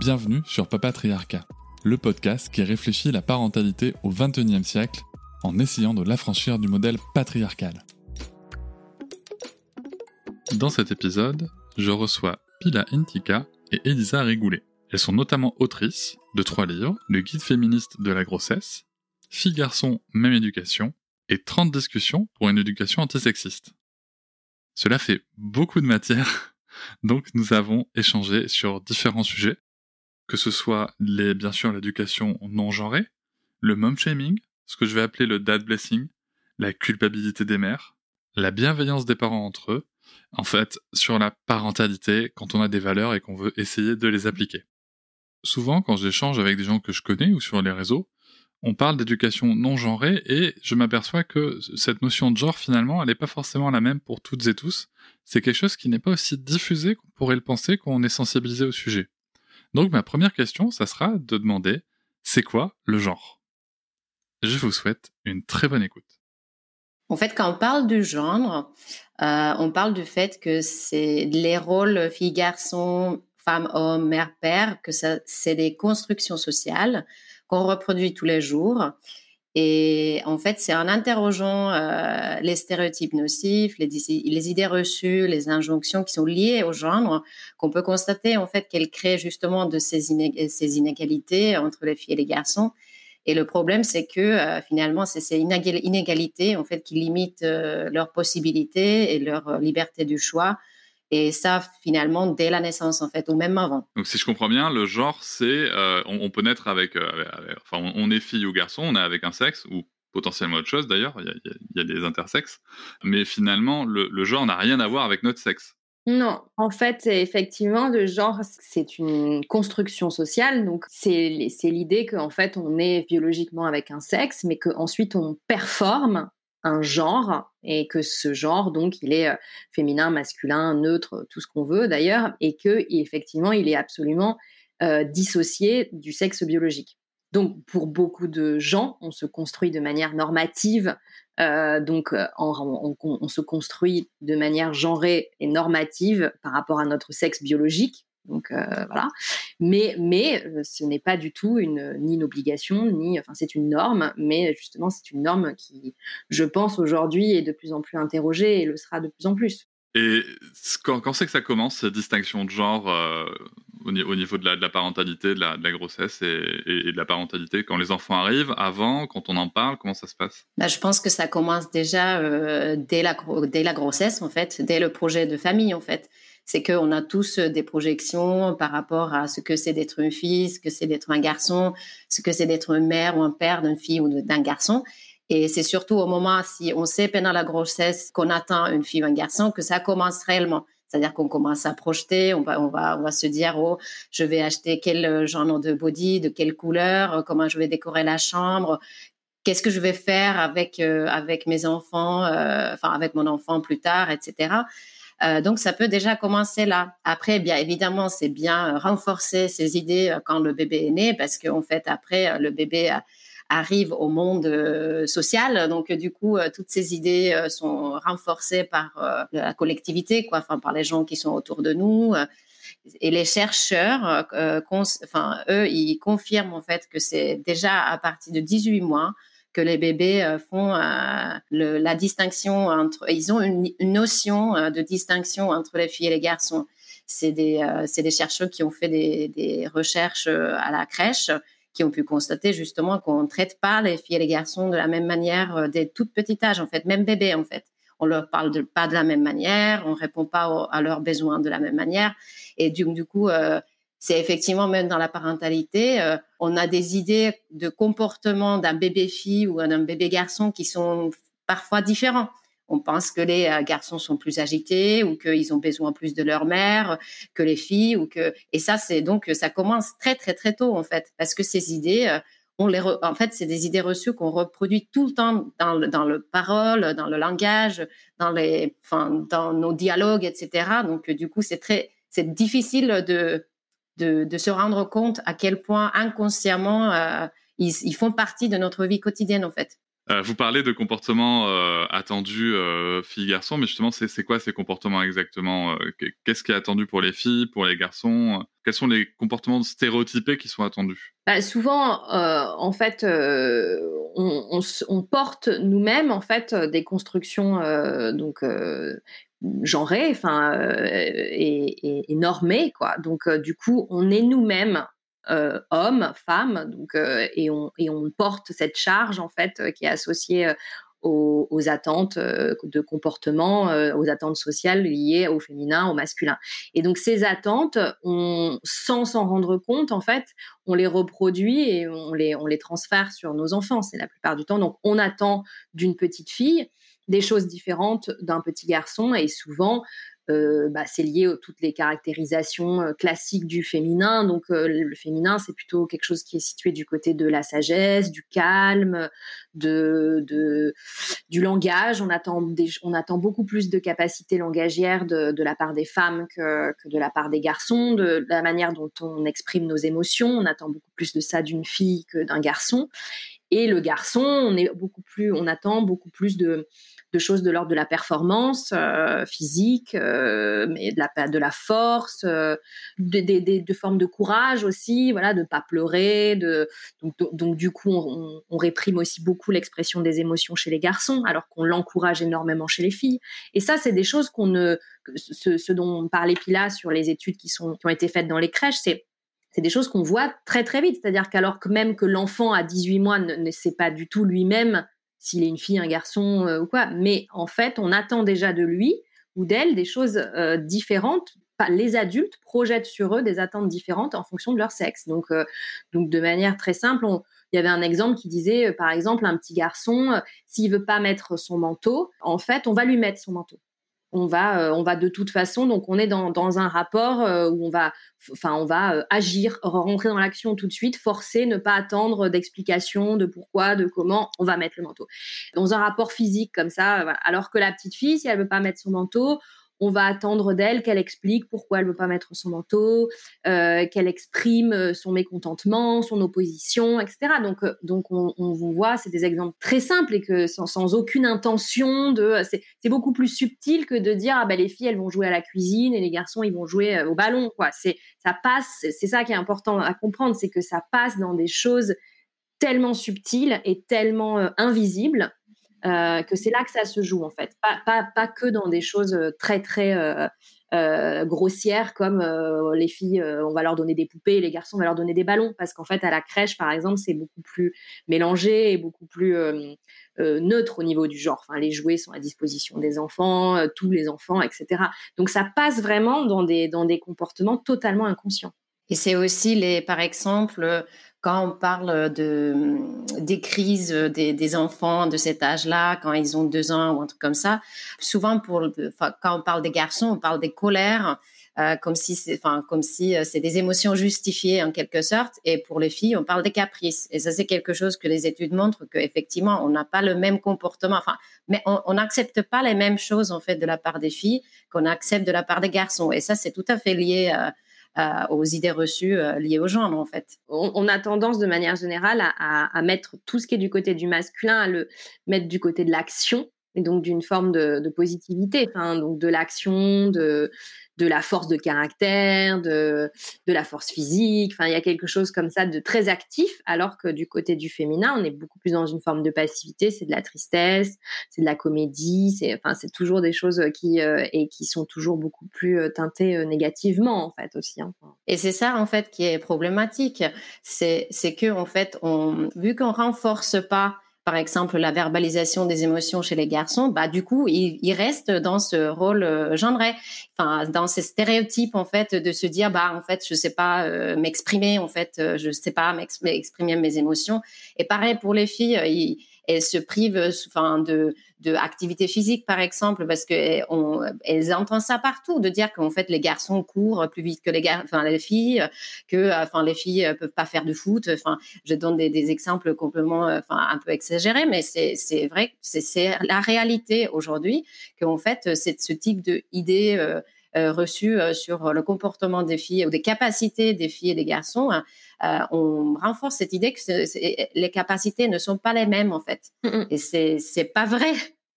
Bienvenue sur Papatriarcat, le podcast qui réfléchit la parentalité au XXIe siècle en essayant de l'affranchir du modèle patriarcal. Dans cet épisode, je reçois Pila Intika et Elisa Rigoulet. Elles sont notamment autrices de trois livres, Le guide féministe de la grossesse, Fille-garçon, même éducation, et 30 discussions pour une éducation antisexiste. Cela fait beaucoup de matière, donc nous avons échangé sur différents sujets, que ce soit bien sûr l'éducation non genrée, le mom shaming, ce que je vais appeler le dad blessing, la culpabilité des mères, la bienveillance des parents entre eux, en fait, sur la parentalité quand on a des valeurs et qu'on veut essayer de les appliquer. Souvent, quand j'échange avec des gens que je connais ou sur les réseaux, on parle d'éducation non genrée et je m'aperçois que cette notion de genre, finalement, elle n'est pas forcément la même pour toutes et tous. C'est quelque chose qui n'est pas aussi diffusé qu'on pourrait le penser quand on est sensibilisé au sujet. Donc ma première question, ça sera de demander, c'est quoi le genre? Je vous souhaite une très bonne écoute. En fait, quand on parle du genre, euh, on parle du fait que c'est les rôles fille-garçon, femme-homme, mère-père, que c'est des constructions sociales qu'on reproduit tous les jours et en fait, c'est en interrogeant euh, les stéréotypes nocifs, les, idées reçues, les injonctions qui sont liées au genre, qu'on peut constater en fait qu'elles créent justement de ces, ces, inégalités entre les filles et les garçons. Et le problème, c'est que euh, finalement, c'est ces inégalités en fait qui limitent euh, leurs possibilités et leur liberté du choix et ça, finalement, dès la naissance, en fait, ou même avant. Donc, si je comprends bien, le genre, c'est. Euh, on, peut naître avec. Euh, enfin, on, est fille ou garçon, on est avec un sexe, ou potentiellement autre chose d'ailleurs, il y, a des intersexes. Mais finalement, le, genre n'a rien à voir avec notre sexe. Non, en fait, effectivement, le genre, c'est une construction sociale. Donc, c'est l'idée qu'en fait, on est biologiquement avec un sexe, mais qu'ensuite, on performe un genre et que ce genre donc il est euh, féminin, masculin, neutre, tout ce qu'on veut d'ailleurs et que effectivement il est absolument euh, dissocié du sexe biologique. Donc pour beaucoup de gens, on se construit de manière normative, euh, donc on, se construit de manière genrée et normative par rapport à notre sexe biologique. Donc euh, voilà. Mais, mais euh, ce n'est pas du tout une, ni une obligation, ni. Enfin, c'est une norme, mais justement, c'est une norme qui, je pense, aujourd'hui est de plus en plus interrogée et le sera de plus en plus. Et quand, quand c'est que ça commence, cette distinction de genre euh, au, niveau de la, parentalité, de la, grossesse et, de la parentalité Quand les enfants arrivent, avant, quand on en parle, comment ça se passe? Bah, Je pense que ça commence déjà dès, la, dès la grossesse, en fait, dès le projet de famille, en fait c'est qu'on a tous euh, des projections par rapport à ce que c'est d'être une fille, ce que c'est d'être un garçon, ce que c'est d'être une mère ou un père d'une fille ou d'un garçon. Et c'est surtout au moment, si on sait pendant la grossesse qu'on attend une fille ou un garçon, que ça commence réellement. C'est-à-dire qu'on commence à projeter, on va, on va, on va se dire, oh, je vais acheter quel euh, genre de body, de quelle couleur, euh, comment je vais décorer la chambre, qu'est-ce que je vais faire avec, avec mes enfants, enfin, avec mon enfant plus tard, etc. Euh, donc, ça peut déjà commencer là. Après, bien évidemment, c'est bien euh, renforcer ces idées euh, quand le bébé est né, parce qu'en fait, après, le bébé arrive au monde social. Donc, du coup, toutes ces idées sont renforcées par la collectivité, quoi, enfin, par les gens qui sont autour de nous. Et les chercheurs, enfin, eux, ils confirment en fait que c'est déjà à partir de 18 mois que les bébés euh, font euh, la distinction entre, ils ont une, notion euh, de distinction entre les filles et les garçons. C'est des, des chercheurs qui ont fait des, recherches à la crèche qui ont pu constater justement qu'on ne traite pas les filles et les garçons de la même manière dès tout petit âge, en fait, même bébé, en fait. On leur parle pas de la même manière, on répond pas à leurs besoins de la même manière. Et du, du coup, c'est effectivement même dans la parentalité, euh, on a des idées de comportement d'un bébé fille ou d'un bébé garçon qui sont parfois différents. on pense que les euh, garçons sont plus agités ou qu'ils ont besoin plus de leur mère que les filles ou que et ça c'est donc ça commence très très très tôt en fait parce que ces idées euh, on les en fait c'est des idées reçues qu'on reproduit tout le temps dans le, dans le parole dans le langage dans les enfin dans nos dialogues etc donc du coup c'est très c'est difficile de, de, de se rendre compte à quel point inconsciemment euh, ils, ils font partie de notre vie quotidienne en fait. Euh, vous parlez de comportements euh, attendus euh, filles-garçons, mais justement, c'est quoi ces comportements exactement Qu'est-ce qui est attendu pour les filles, pour les garçons Quels sont les comportements stéréotypés qui sont attendus? Bah, Souvent, en fait, on, on, porte nous-mêmes en fait des constructions donc genrées, enfin et, et, normées, quoi. Donc, du coup, on est nous-mêmes euh, hommes, femmes, donc, euh, et, on, et on porte cette charge en fait euh, qui est associée aux, attentes de comportement, aux attentes sociales liées au féminin, au masculin. Et donc ces attentes, sans s'en rendre compte, en fait, on les reproduit et on les, on les transfère sur nos enfants, c'est la plupart du temps. Donc on attend d'une petite fille des choses différentes d'un petit garçon et souvent euh, bah, c'est lié à toutes les caractérisations euh, classiques du féminin. Donc euh, le féminin, c'est plutôt quelque chose qui est situé du côté de la sagesse, du calme, de, du langage. On attend, on attend beaucoup plus de capacité langagière de, la part des femmes que, de la part des garçons, de, la manière dont on exprime nos émotions. On attend beaucoup plus de ça d'une fille que d'un garçon. Et le garçon, on est beaucoup plus, on attend beaucoup plus de de choses de l'ordre de la performance euh, physique, euh, mais de la, de la force, euh, de, formes de courage aussi, voilà, de pas pleurer. De, donc, du coup, on, réprime aussi beaucoup l'expression des émotions chez les garçons, alors qu'on l'encourage énormément chez les filles. Et ça, c'est des choses qu'on ne, ce, dont parlait Pila sur les études qui sont qui ont été faites dans les crèches, c'est c'est des choses qu'on voit très très vite. C'est-à-dire qu'alors que même que l'enfant à 18 mois ne, ne sait pas du tout lui-même s'il est une fille, un garçon euh, ou quoi. Mais en fait, on attend déjà de lui ou d'elle des choses euh, différentes. Les adultes projettent sur eux des attentes différentes en fonction de leur sexe. Donc, euh, donc de manière très simple, il y avait un exemple qui disait, par exemple, un petit garçon, s'il veut pas mettre son manteau, en fait, on va lui mettre son manteau on va, euh, on va de toute façon, donc on est dans, dans un rapport euh, où on va, enfin, on va euh, agir, rentrer dans l'action tout de suite, forcer, ne pas attendre d'explications de pourquoi, de comment, on va mettre le manteau. Dans un rapport physique comme ça, alors que la petite fille, si elle veut pas mettre son manteau, on va attendre d'elle qu'elle explique pourquoi elle veut pas mettre son manteau, euh, qu'elle exprime euh, son mécontentement, son opposition, etc. Donc, euh, donc on, vous voit, c'est des exemples très simples et que sans, aucune intention de, c'est beaucoup plus subtil que de dire ah ben les filles elles vont jouer à la cuisine et les garçons ils vont jouer au ballon quoi. C'est ça passe, c'est ça qui est important à comprendre, c'est que ça passe dans des choses tellement subtiles et tellement invisibles euh, que c'est là que ça se joue en fait. Pas, pas, pas que dans des choses euh, très très euh, grossières comme les filles, on va leur donner des poupées, et les garçons, on va leur donner des ballons. Parce qu'en fait, à la crèche, par exemple, c'est beaucoup plus mélangé et beaucoup plus neutre au niveau du genre. Enfin, les jouets sont à disposition des enfants, tous les enfants, etc. Donc ça passe vraiment dans des, dans des comportements totalement inconscients. Et c'est aussi les, par exemple, quand on parle de, des crises des, enfants de cet âge-là, quand ils ont deux ans ou un truc comme ça, souvent pour, quand on parle des garçons, on parle des colères, euh, comme si c'est, enfin, comme si euh, c'est des émotions justifiées en quelque sorte. Et pour les filles, on parle des caprices. Et ça, c'est quelque chose que les études montrent qu'effectivement, on n'a pas le même comportement. Enfin, mais on n'accepte pas les mêmes choses en fait de la part des filles qu'on accepte de la part des garçons. Et ça, c'est tout à fait lié. Euh, euh, aux idées reçues euh, liées au genre, en fait. On, a tendance, de manière générale, à, mettre tout ce qui est du côté du masculin, à le mettre du côté de l'action, et donc d'une forme de, positivité, enfin, donc de l'action, de, de la force de caractère, de, de la force physique. Enfin, il y a quelque chose comme ça de très actif, alors que du côté du féminin, on est beaucoup plus dans une forme de passivité. C'est de la tristesse, c'est de la comédie, c'est enfin, c'est toujours des choses qui euh, et qui sont toujours beaucoup plus euh, teintées euh, négativement en fait aussi. Hein. Et c'est ça en fait qui est problématique, c'est c'est que en fait, on vu qu'on renforce pas par exemple la verbalisation des émotions chez les garçons, bah du coup ils, restent dans ce rôle euh, genré, enfin dans ces stéréotypes en fait de se dire bah en fait je sais pas euh, m'exprimer en fait euh, je sais pas m'exprimer mes émotions. Et pareil pour les filles ils, elles se privent enfin, de, de physique, par exemple, parce que on, elles entendent ça partout, de dire qu'en fait les garçons courent plus vite que les gar... enfin les filles, que enfin les filles peuvent pas faire de foot. Enfin, je donne des, des exemples complètement, enfin un peu exagérés, mais c'est c'est vrai, c'est la réalité aujourd'hui qu'en fait c'est ce type de euh, euh, reçues euh, sur le comportement des filles ou des capacités des filles et des garçons, hein, on renforce cette idée que les capacités ne sont pas les mêmes en fait. Et c'est c'est pas vrai.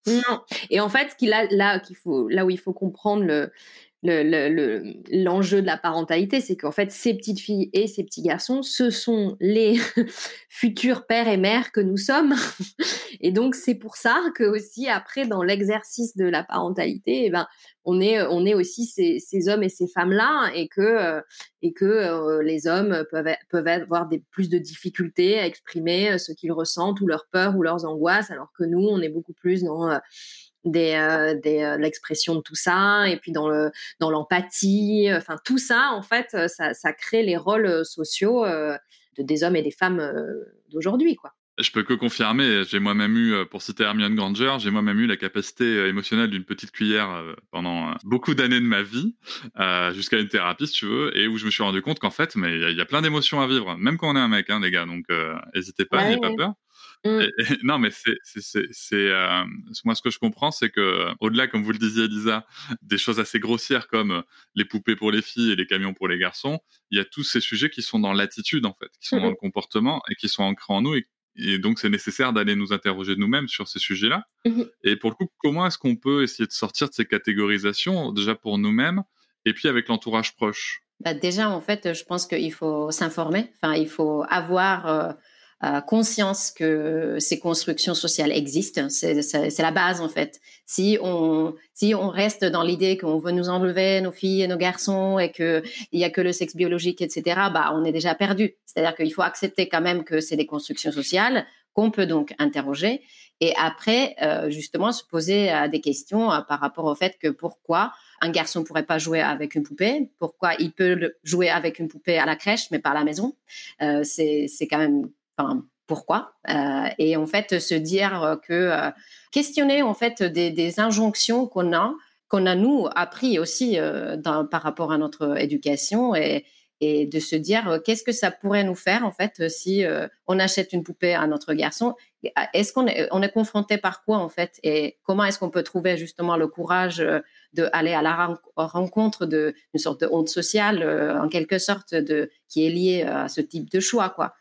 Non. Et en fait, ce a, là, qu'il faut, là où il faut comprendre le, l'enjeu le, de la parentalité, c'est qu'en fait, ces petites filles et ces petits garçons, ce sont les futurs pères et mères que nous sommes. et donc, c'est pour ça que aussi, après, dans l'exercice de la parentalité, eh ben, on est, on est aussi ces, ces hommes et ces femmes-là et que, euh, et que euh, les hommes peuvent, peuvent avoir plus de difficultés à exprimer euh, ce qu'ils ressentent ou leurs peurs ou leurs angoisses, alors que nous, on est beaucoup plus dans des, euh, des euh, l'expression de tout ça et puis dans le dans l'empathie enfin tout ça en fait euh, ça, ça crée les rôles sociaux de, des hommes et des femmes d'aujourd'hui quoi je peux que confirmer, j'ai moi-même eu, pour citer Hermione Granger, j'ai moi-même eu la capacité émotionnelle d'une petite cuillère pendant beaucoup d'années de ma vie, jusqu'à une thérapie si tu veux, et où je me suis rendu compte qu'en fait, mais il y, a plein d'émotions à vivre, même quand on est un mec, hein, les gars, donc n'hésitez pas, n'ayez pas peur. Mmh. non, mais c'est, c'est, c'est, euh, moi ce que je comprends, c'est que au-delà, comme vous le disiez, Elisa, des choses assez grossières comme les poupées pour les filles et les camions pour les garçons, il y a tous ces sujets qui sont dans l'attitude en fait, qui sont dans le comportement et qui sont ancrés en nous et, donc c'est nécessaire d'aller nous interroger nous-mêmes sur ces sujets-là. Mmh et pour le coup, comment est-ce qu'on peut essayer de sortir de ces catégorisations déjà pour nous-mêmes et puis avec l'entourage proche? Bah Déjà, en fait, je pense qu'il faut s'informer. Enfin, il faut avoir euh, conscience que ces constructions sociales existent. C'est la base en fait. Si on si on reste dans l'idée qu'on veut nous enlever nos filles et nos garçons et que il y a que le sexe biologique, etc. Bah on est déjà perdu. C'est-à-dire qu'il faut accepter quand même que c'est des constructions sociales qu'on peut donc interroger et après euh, justement se poser euh, des questions euh, par rapport au fait que pourquoi un garçon pourrait pas jouer avec une poupée, pourquoi il peut jouer avec une poupée à la crèche mais pas à la maison. c'est quand même enfin, pourquoi? Euh, Et en fait, se dire que euh, questionner en fait des, injonctions qu'on a, qu'on a nous appris aussi euh, par rapport à notre éducation et, de se dire qu'est-ce que ça pourrait nous faire en fait si on achète une poupée à notre garçon? Est-ce qu'on est, on est confronté par quoi en fait? Et comment est-ce qu'on peut trouver justement le courage d'aller à la rencontre d'une sorte de honte sociale en quelque sorte de qui est liée à ce type de choix quoi?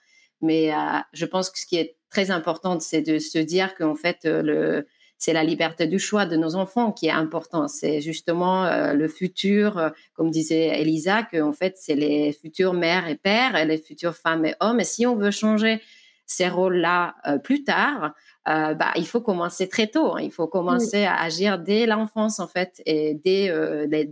Mais euh, je pense que ce qui est très important, c'est de se dire qu'en fait, euh, le, c'est la liberté du choix de nos enfants qui est important. C'est justement euh, le futur, comme disait Elisa, que en fait, c'est les futures mères et pères et les futures femmes et hommes. Et si on veut changer ces rôles-là plus tard, bah, il faut commencer très tôt. Hein. Il faut commencer à agir dès l'enfance, en fait, et dès,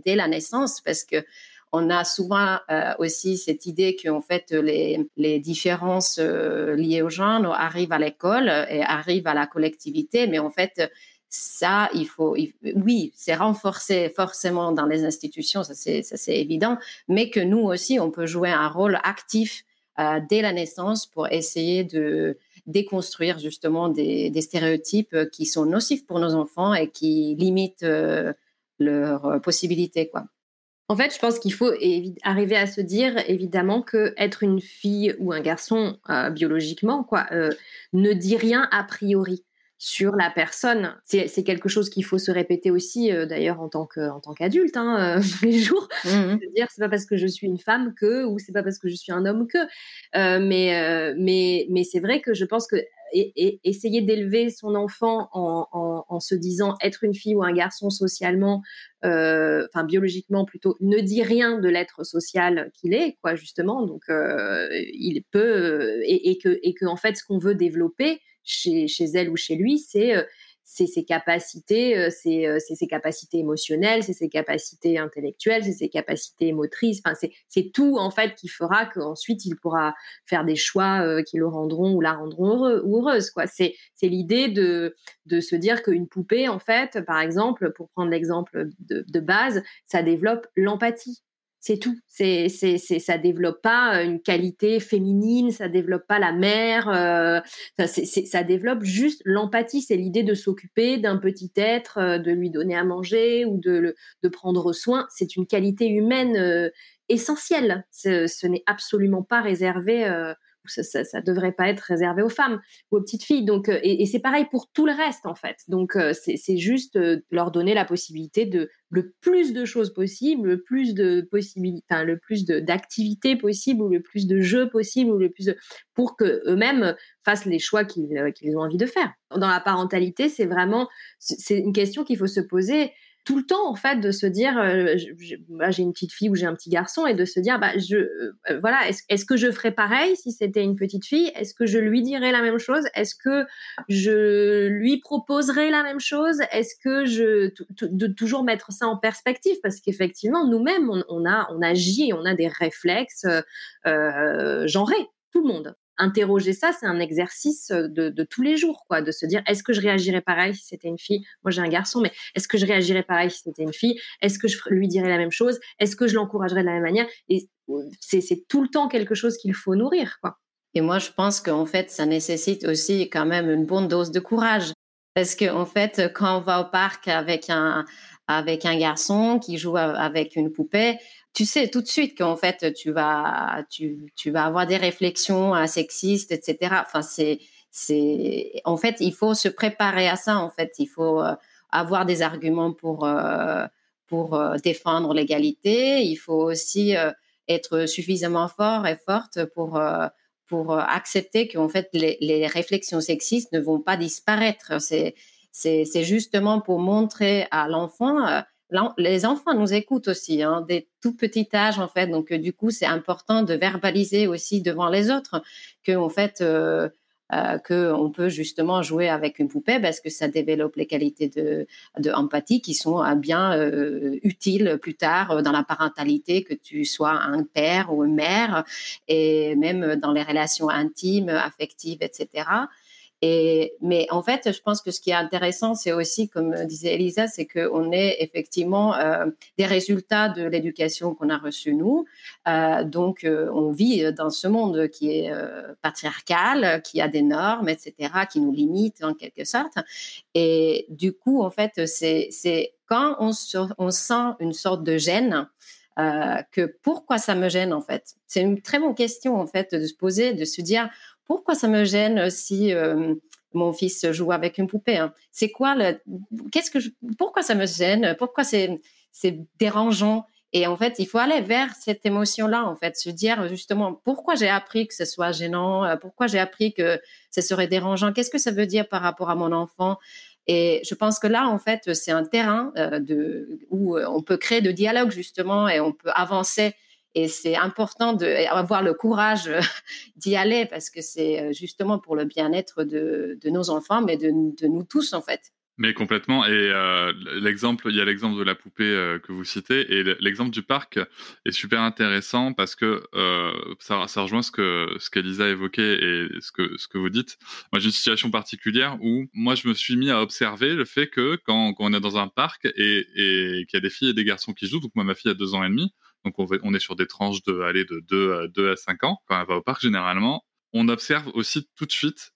dès la naissance, parce que on a souvent euh, aussi cette idée qu'en fait les, les différences euh, liées au genre arrivent à l'école et arrivent à la collectivité, mais en fait ça, il faut, oui, c'est renforcé forcément dans les institutions, ça c'est, évident, mais que nous aussi, on peut jouer un rôle actif euh, dès la naissance pour essayer de déconstruire justement des, des, stéréotypes qui sont nocifs pour nos enfants et qui limitent leurs possibilités, quoi. En fait, je pense qu'il faut arriver à se dire évidemment que être une fille ou un garçon euh, biologiquement quoi euh, ne dit rien a priori sur la personne. C'est quelque chose qu'il faut se répéter aussi, euh, d'ailleurs en tant qu'adulte, hein, tous les jours. Mmh dire c'est pas parce que je suis une femme que ou c'est pas parce que je suis un homme que. mais mais mais c'est vrai que je pense que et, essayer d'élever son enfant en, se disant être une fille ou un garçon socialement, euh, enfin biologiquement plutôt, ne dit rien de l'être social qu'il est, quoi, justement. Donc, euh, il peut et, que et que en fait, ce qu'on veut développer chez, chez elle ou chez lui, c'est euh, c'est ses capacités, euh, euh, c'est ses capacités émotionnelles, c'est ses capacités intellectuelles, c'est ses capacités motrices. Enfin, c'est tout en fait qui fera qu'ensuite il pourra faire des choix euh, qui le rendront ou la rendront heureux, ou heureuse. Quoi. C'est l'idée de de se dire qu'une poupée, en fait, par exemple, pour prendre l'exemple de, de base, ça développe l'empathie C'est tout. C'est, c'est, c'est, ça développe pas une qualité féminine, ça développe pas la mère, euh, ça, c'est, ça développe juste l'empathie. C'est l'idée de s'occuper d'un petit être, euh, de lui donner à manger ou de, prendre soin. C'est une qualité humaine euh, essentielle. Ce n'est absolument pas réservé ça, ça, devrait pas être réservé aux femmes ou aux petites filles. Donc, euh, et, c'est pareil pour tout le reste en fait. Donc, euh, c'est juste euh, leur donner la possibilité de le plus de choses possibles, le plus de possibilités, enfin, le plus d'activités possibles ou le plus de jeux possibles ou le plus pour que eux-mêmes fassent les choix qu'ils ont envie de faire. Dans la parentalité, c'est vraiment c'est une question qu'il faut se poser tout le temps en fait de se dire euh, j'ai une petite fille ou j'ai un petit garçon et de se dire bah je euh, voilà est-ce que je ferais pareil si c'était une petite fille? Est-ce que je lui dirais la même chose? Est-ce que je lui proposerais la même chose? Est-ce que je de toujours mettre ça en perspective? Parce qu'effectivement nous-mêmes on, a on agit on a des réflexes euh, genrés tout le monde interroger ça, c'est un exercice euh, de, tous les jours, quoi, de se dire est-ce que je réagirais pareil si c'était une fille? Moi, j'ai un garçon, mais est-ce que je réagirais pareil si c'était une fille? Est-ce que je lui dirais la même chose? Est-ce que je l'encouragerais de la même manière? Et c'est tout le temps quelque chose qu'il faut nourrir, quoi. Et moi, je pense qu'en fait, ça nécessite aussi quand même une bonne dose de courage. Parce qu'en en fait, quand on va au parc avec un, avec un garçon qui joue avec une poupée, tu sais tout de suite qu'en fait tu vas tu, tu vas avoir des réflexions euh, sexistes etc enfin c'est c'est en fait il faut se préparer à ça en fait. Il faut euh, avoir des arguments pour euh, pour défendre l'égalité. Il faut aussi être suffisamment fort et forte pour pour accepter qu'en fait les, les, réflexions sexistes ne vont pas disparaître. C'est c'est justement pour montrer à l'enfant les enfants nous écoutent aussi, hein, dès tout petit âge en fait. Donc euh, du coup, c'est important de verbaliser aussi devant les autres que en fait euh, euh, que on peut justement jouer avec une poupée parce que ça développe les qualités de empathie qui sont bien utiles plus tard dans la parentalité, que tu sois un père ou une mère, et même dans les relations intimes, affectives, etc. Mais en fait, je pense que ce qui est intéressant, c'est aussi, comme disait Elisa, c'est qu'on est effectivement euh, des résultats de l'éducation qu'on a reçue nous. Euh, donc, euh, on vit dans ce monde qui est patriarcal, qui a des normes, etc., qui nous limitent en quelque sorte. Et du coup, en fait, c'est quand on, sent une sorte de gêne, que pourquoi ça me gêne en fait? C'est une très bonne question en fait de se poser, de se dire pourquoi ça me gêne si euh, mon fils joue avec une poupée hein? C'est quoi le Qu'est-ce que Pourquoi ça me gêne? Pourquoi c'est c'est dérangeant? Et en fait, il faut aller vers cette émotion-là, en fait, se dire justement pourquoi j'ai appris que ce soit gênant, euh, pourquoi j'ai appris que ce serait dérangeant, qu'est-ce que ça veut dire par rapport à mon enfant? Et je pense que là, en fait, c'est un terrain euh, de, où on peut créer de dialogue justement et on peut avancer et c'est important d'avoir le courage euh, d'y aller parce que c'est euh, justement pour le bien-être de, nos enfants, mais de, nous tous en fait. Mais complètement. Et euh, l'exemple, il y a l'exemple de la poupée que vous citez, et l'exemple du parc est super intéressant parce que ça, rejoint ce que ce qu'Elisa évoquait et ce que vous dites. Moi, j'ai une situation particulière où moi, je me suis mis à observer le fait que quand, quand on est dans un parc et, et qu'il y a des filles et des garçons qui jouent, donc moi, ma fille a deux ans et demi, donc on, est sur des tranches de aller de 2 à 2 à 5 ans quand elle va au parc généralement. On observe aussi tout de suite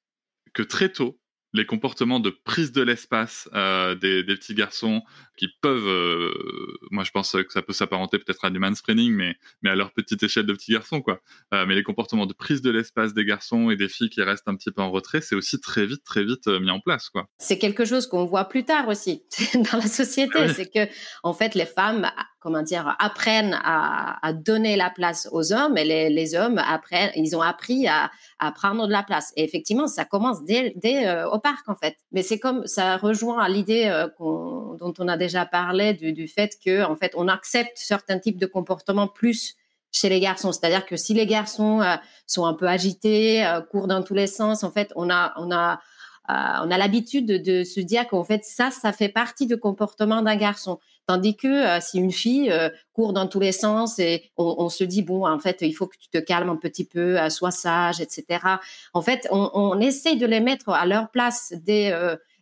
que très tôt, les comportements de prise de l'espace euh, des, petits garçons qui peuvent, euh, moi je pense que ça peut s'apparenter peut-être à du mansplaining, mais, mais à leur petite échelle de petits garçons, quoi. Euh, mais les comportements de prise de l'espace des garçons et des filles qui restent un petit peu en retrait, c'est aussi très vite, très vite mis en place, quoi. C'est quelque chose qu'on voit plus tard aussi dans la société, ah c'est que en fait les femmes comment dire, apprennent à, donner la place aux hommes et les, hommes apprennent, ils ont appris à, prendre de la place. Et effectivement, ça commence dès, euh, au parc en fait. Mais c'est comme ça rejoint à l'idée euh, dont on a déjà parlé du, fait que en fait on accepte certains types de comportements plus chez les garçons. C'est-à-dire que si les garçons euh, sont un peu agités, courent dans tous les sens, en fait, on a, on a, on a l'habitude de, se dire qu'en fait, ça, ça fait partie du comportement d'un garçon. Tandis que euh, si une fille euh, court dans tous les sens et on, se dit bon en fait il faut que tu te calmes un petit peu, euh, sois sage, etc. En fait on, on, essaye de les mettre à leur place dès,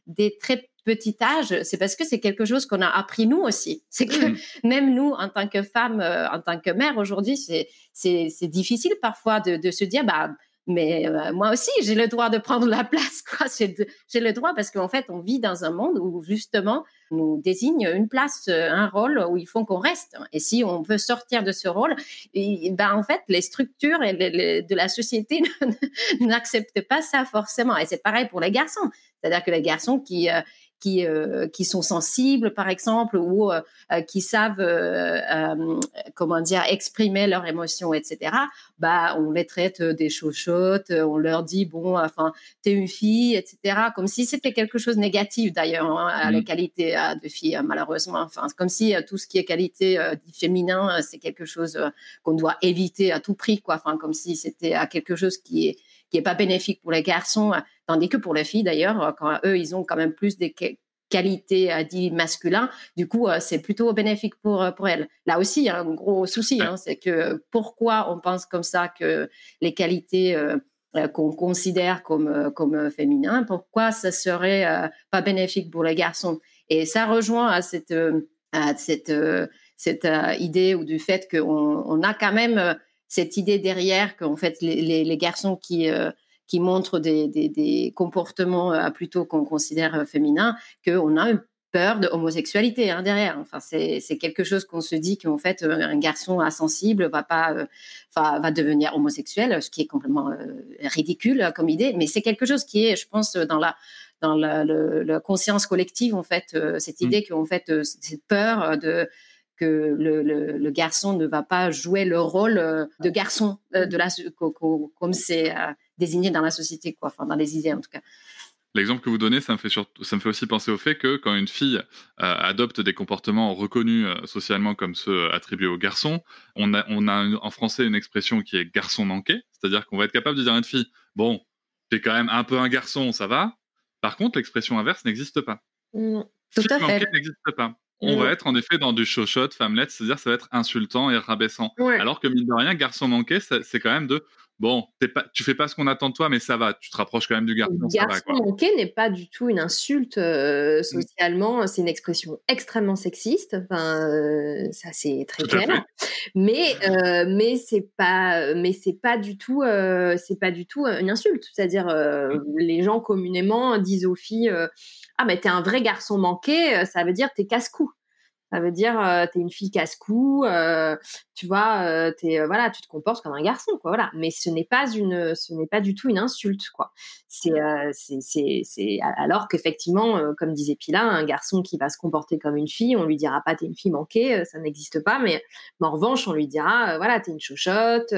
dès très petit âge, c'est parce que c'est quelque chose qu'on a appris nous aussi. C'est que mm. même nous, en tant que femmes, euh, en tant que mère aujourd'hui, c'est c'est difficile parfois de, de se dire bah mais euh, moi aussi, j'ai le droit de prendre la place. J'ai le droit parce qu'en fait, on vit dans un monde où justement, on nous désigne une place, euh, un rôle où il faut qu'on reste. Et si on veut sortir de ce rôle, et, ben en fait, les structures de la société n'acceptent pas ça forcément. Et c'est pareil pour les garçons. C'est-à-dire que les garçons qui euh, qui, euh, qui sont sensibles, par exemple, ou euh, euh, qui savent, comment dire, exprimer leurs émotions, etc. Bah, on les traite des chochottes, on leur dit, bon, enfin, t'es une fille, etc. Comme si c'était quelque chose de négatif, d'ailleurs, hein, à la mmh. qualité de fille, malheureusement. Enfin, comme si tout ce qui est qualité féminin, c'est quelque chose qu'on doit éviter à tout prix, quoi. Enfin, comme si c'était quelque chose qui est qui est pas bénéfique pour les garçons, tandis que pour les filles d'ailleurs, quand eux ils ont quand même plus des qualités euh, dites masculins, du coup euh, c'est plutôt bénéfique pour euh, pour elles. Là aussi il y a un gros souci, hein, c'est que pourquoi on pense comme ça que les qualités qu'on considère comme comme féminins, pourquoi ça serait pas bénéfique pour les garçons? Et ça rejoint à cette à cette cette idée ou du fait qu'on on a quand même cette idée derrière qu'en fait les, les, garçons qui euh, qui montrent des, des, comportements euh, plutôt qu'on considère euh, féminins, qu'on a une peur de homosexualité hein, derrière. Enfin, c'est quelque chose qu'on se dit qu'en fait un garçon insensible va pas, va devenir homosexuel, ce qui est complètement ridicule comme idée. Mais c'est quelque chose qui est, je pense, dans la dans la, la conscience collective en fait, cette mmh. idée qu'en fait cette peur de que le, garçon ne va pas jouer le rôle euh, de garçon euh, de la, comme c'est euh, désigné dans la société, quoi, enfin dans les idées en tout cas. L'exemple que vous donnez, ça me fait, ça me fait aussi penser au fait que quand une fille adopte des comportements reconnus socialement comme ceux attribués aux garçons, on a, on a en français une expression qui est garçon manqué, c'est-à-dire qu'on va être capable de dire à une fille, bon, t'es quand même un peu un garçon, ça va. Par contre, l'expression inverse n'existe pas. Mmh, tout à fait. n'existe pas on va être en effet dans du shot, femmelette, c'est-à-dire ça va être insultant et rabaissant. Alors que mine de rien, garçon manqué, c'est quand même de bon, pas, tu fais pas ce qu'on attend de toi, mais ça va, tu te rapproches quand même du garçon. Garçon manqué n'est pas du tout une insulte euh, mmh. socialement, c'est une expression extrêmement sexiste. Enfin, euh, ça c'est très clair. Mais euh, mais c'est pas mais c'est pas du tout c'est pas du tout une insulte. C'est-à-dire mmh. les gens communément disent aux filles ah mais t'es un vrai garçon manqué, ça veut dire t'es casse-cou. Ça veut dire euh, tu es une fille casse-cou, euh, tu vois, euh, es, voilà, tu te comportes comme un garçon, quoi. Voilà. Mais ce n'est pas une, ce n'est pas du tout une insulte, quoi. C'est, c'est, c'est, alors qu'effectivement, comme disait Pila, un garçon qui va se comporter comme une fille, on lui dira pas t'es une fille manquée, ça n'existe pas. Mais, en revanche, on lui dira voilà t'es une chochotte,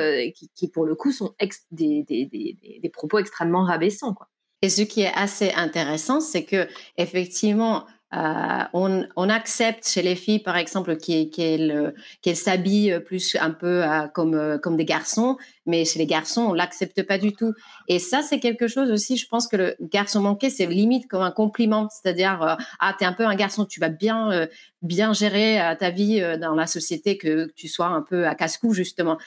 qui, pour le coup sont des, des, des, des propos extrêmement rabaissants, quoi. Et ce qui est assez intéressant, c'est que effectivement, euh, on, accepte chez les filles, par exemple, qu'elles s'habillent plus un peu euh, comme, euh, comme des garçons, mais chez les garçons, on l'accepte pas du tout. Et ça, c'est quelque chose aussi, je pense que le garçon manqué, c'est limite comme un compliment. C'est-à-dire, euh, ah, t'es un peu un garçon, tu vas bien, bien gérer euh, ta vie dans la société, que, tu sois un peu à casse-cou, justement.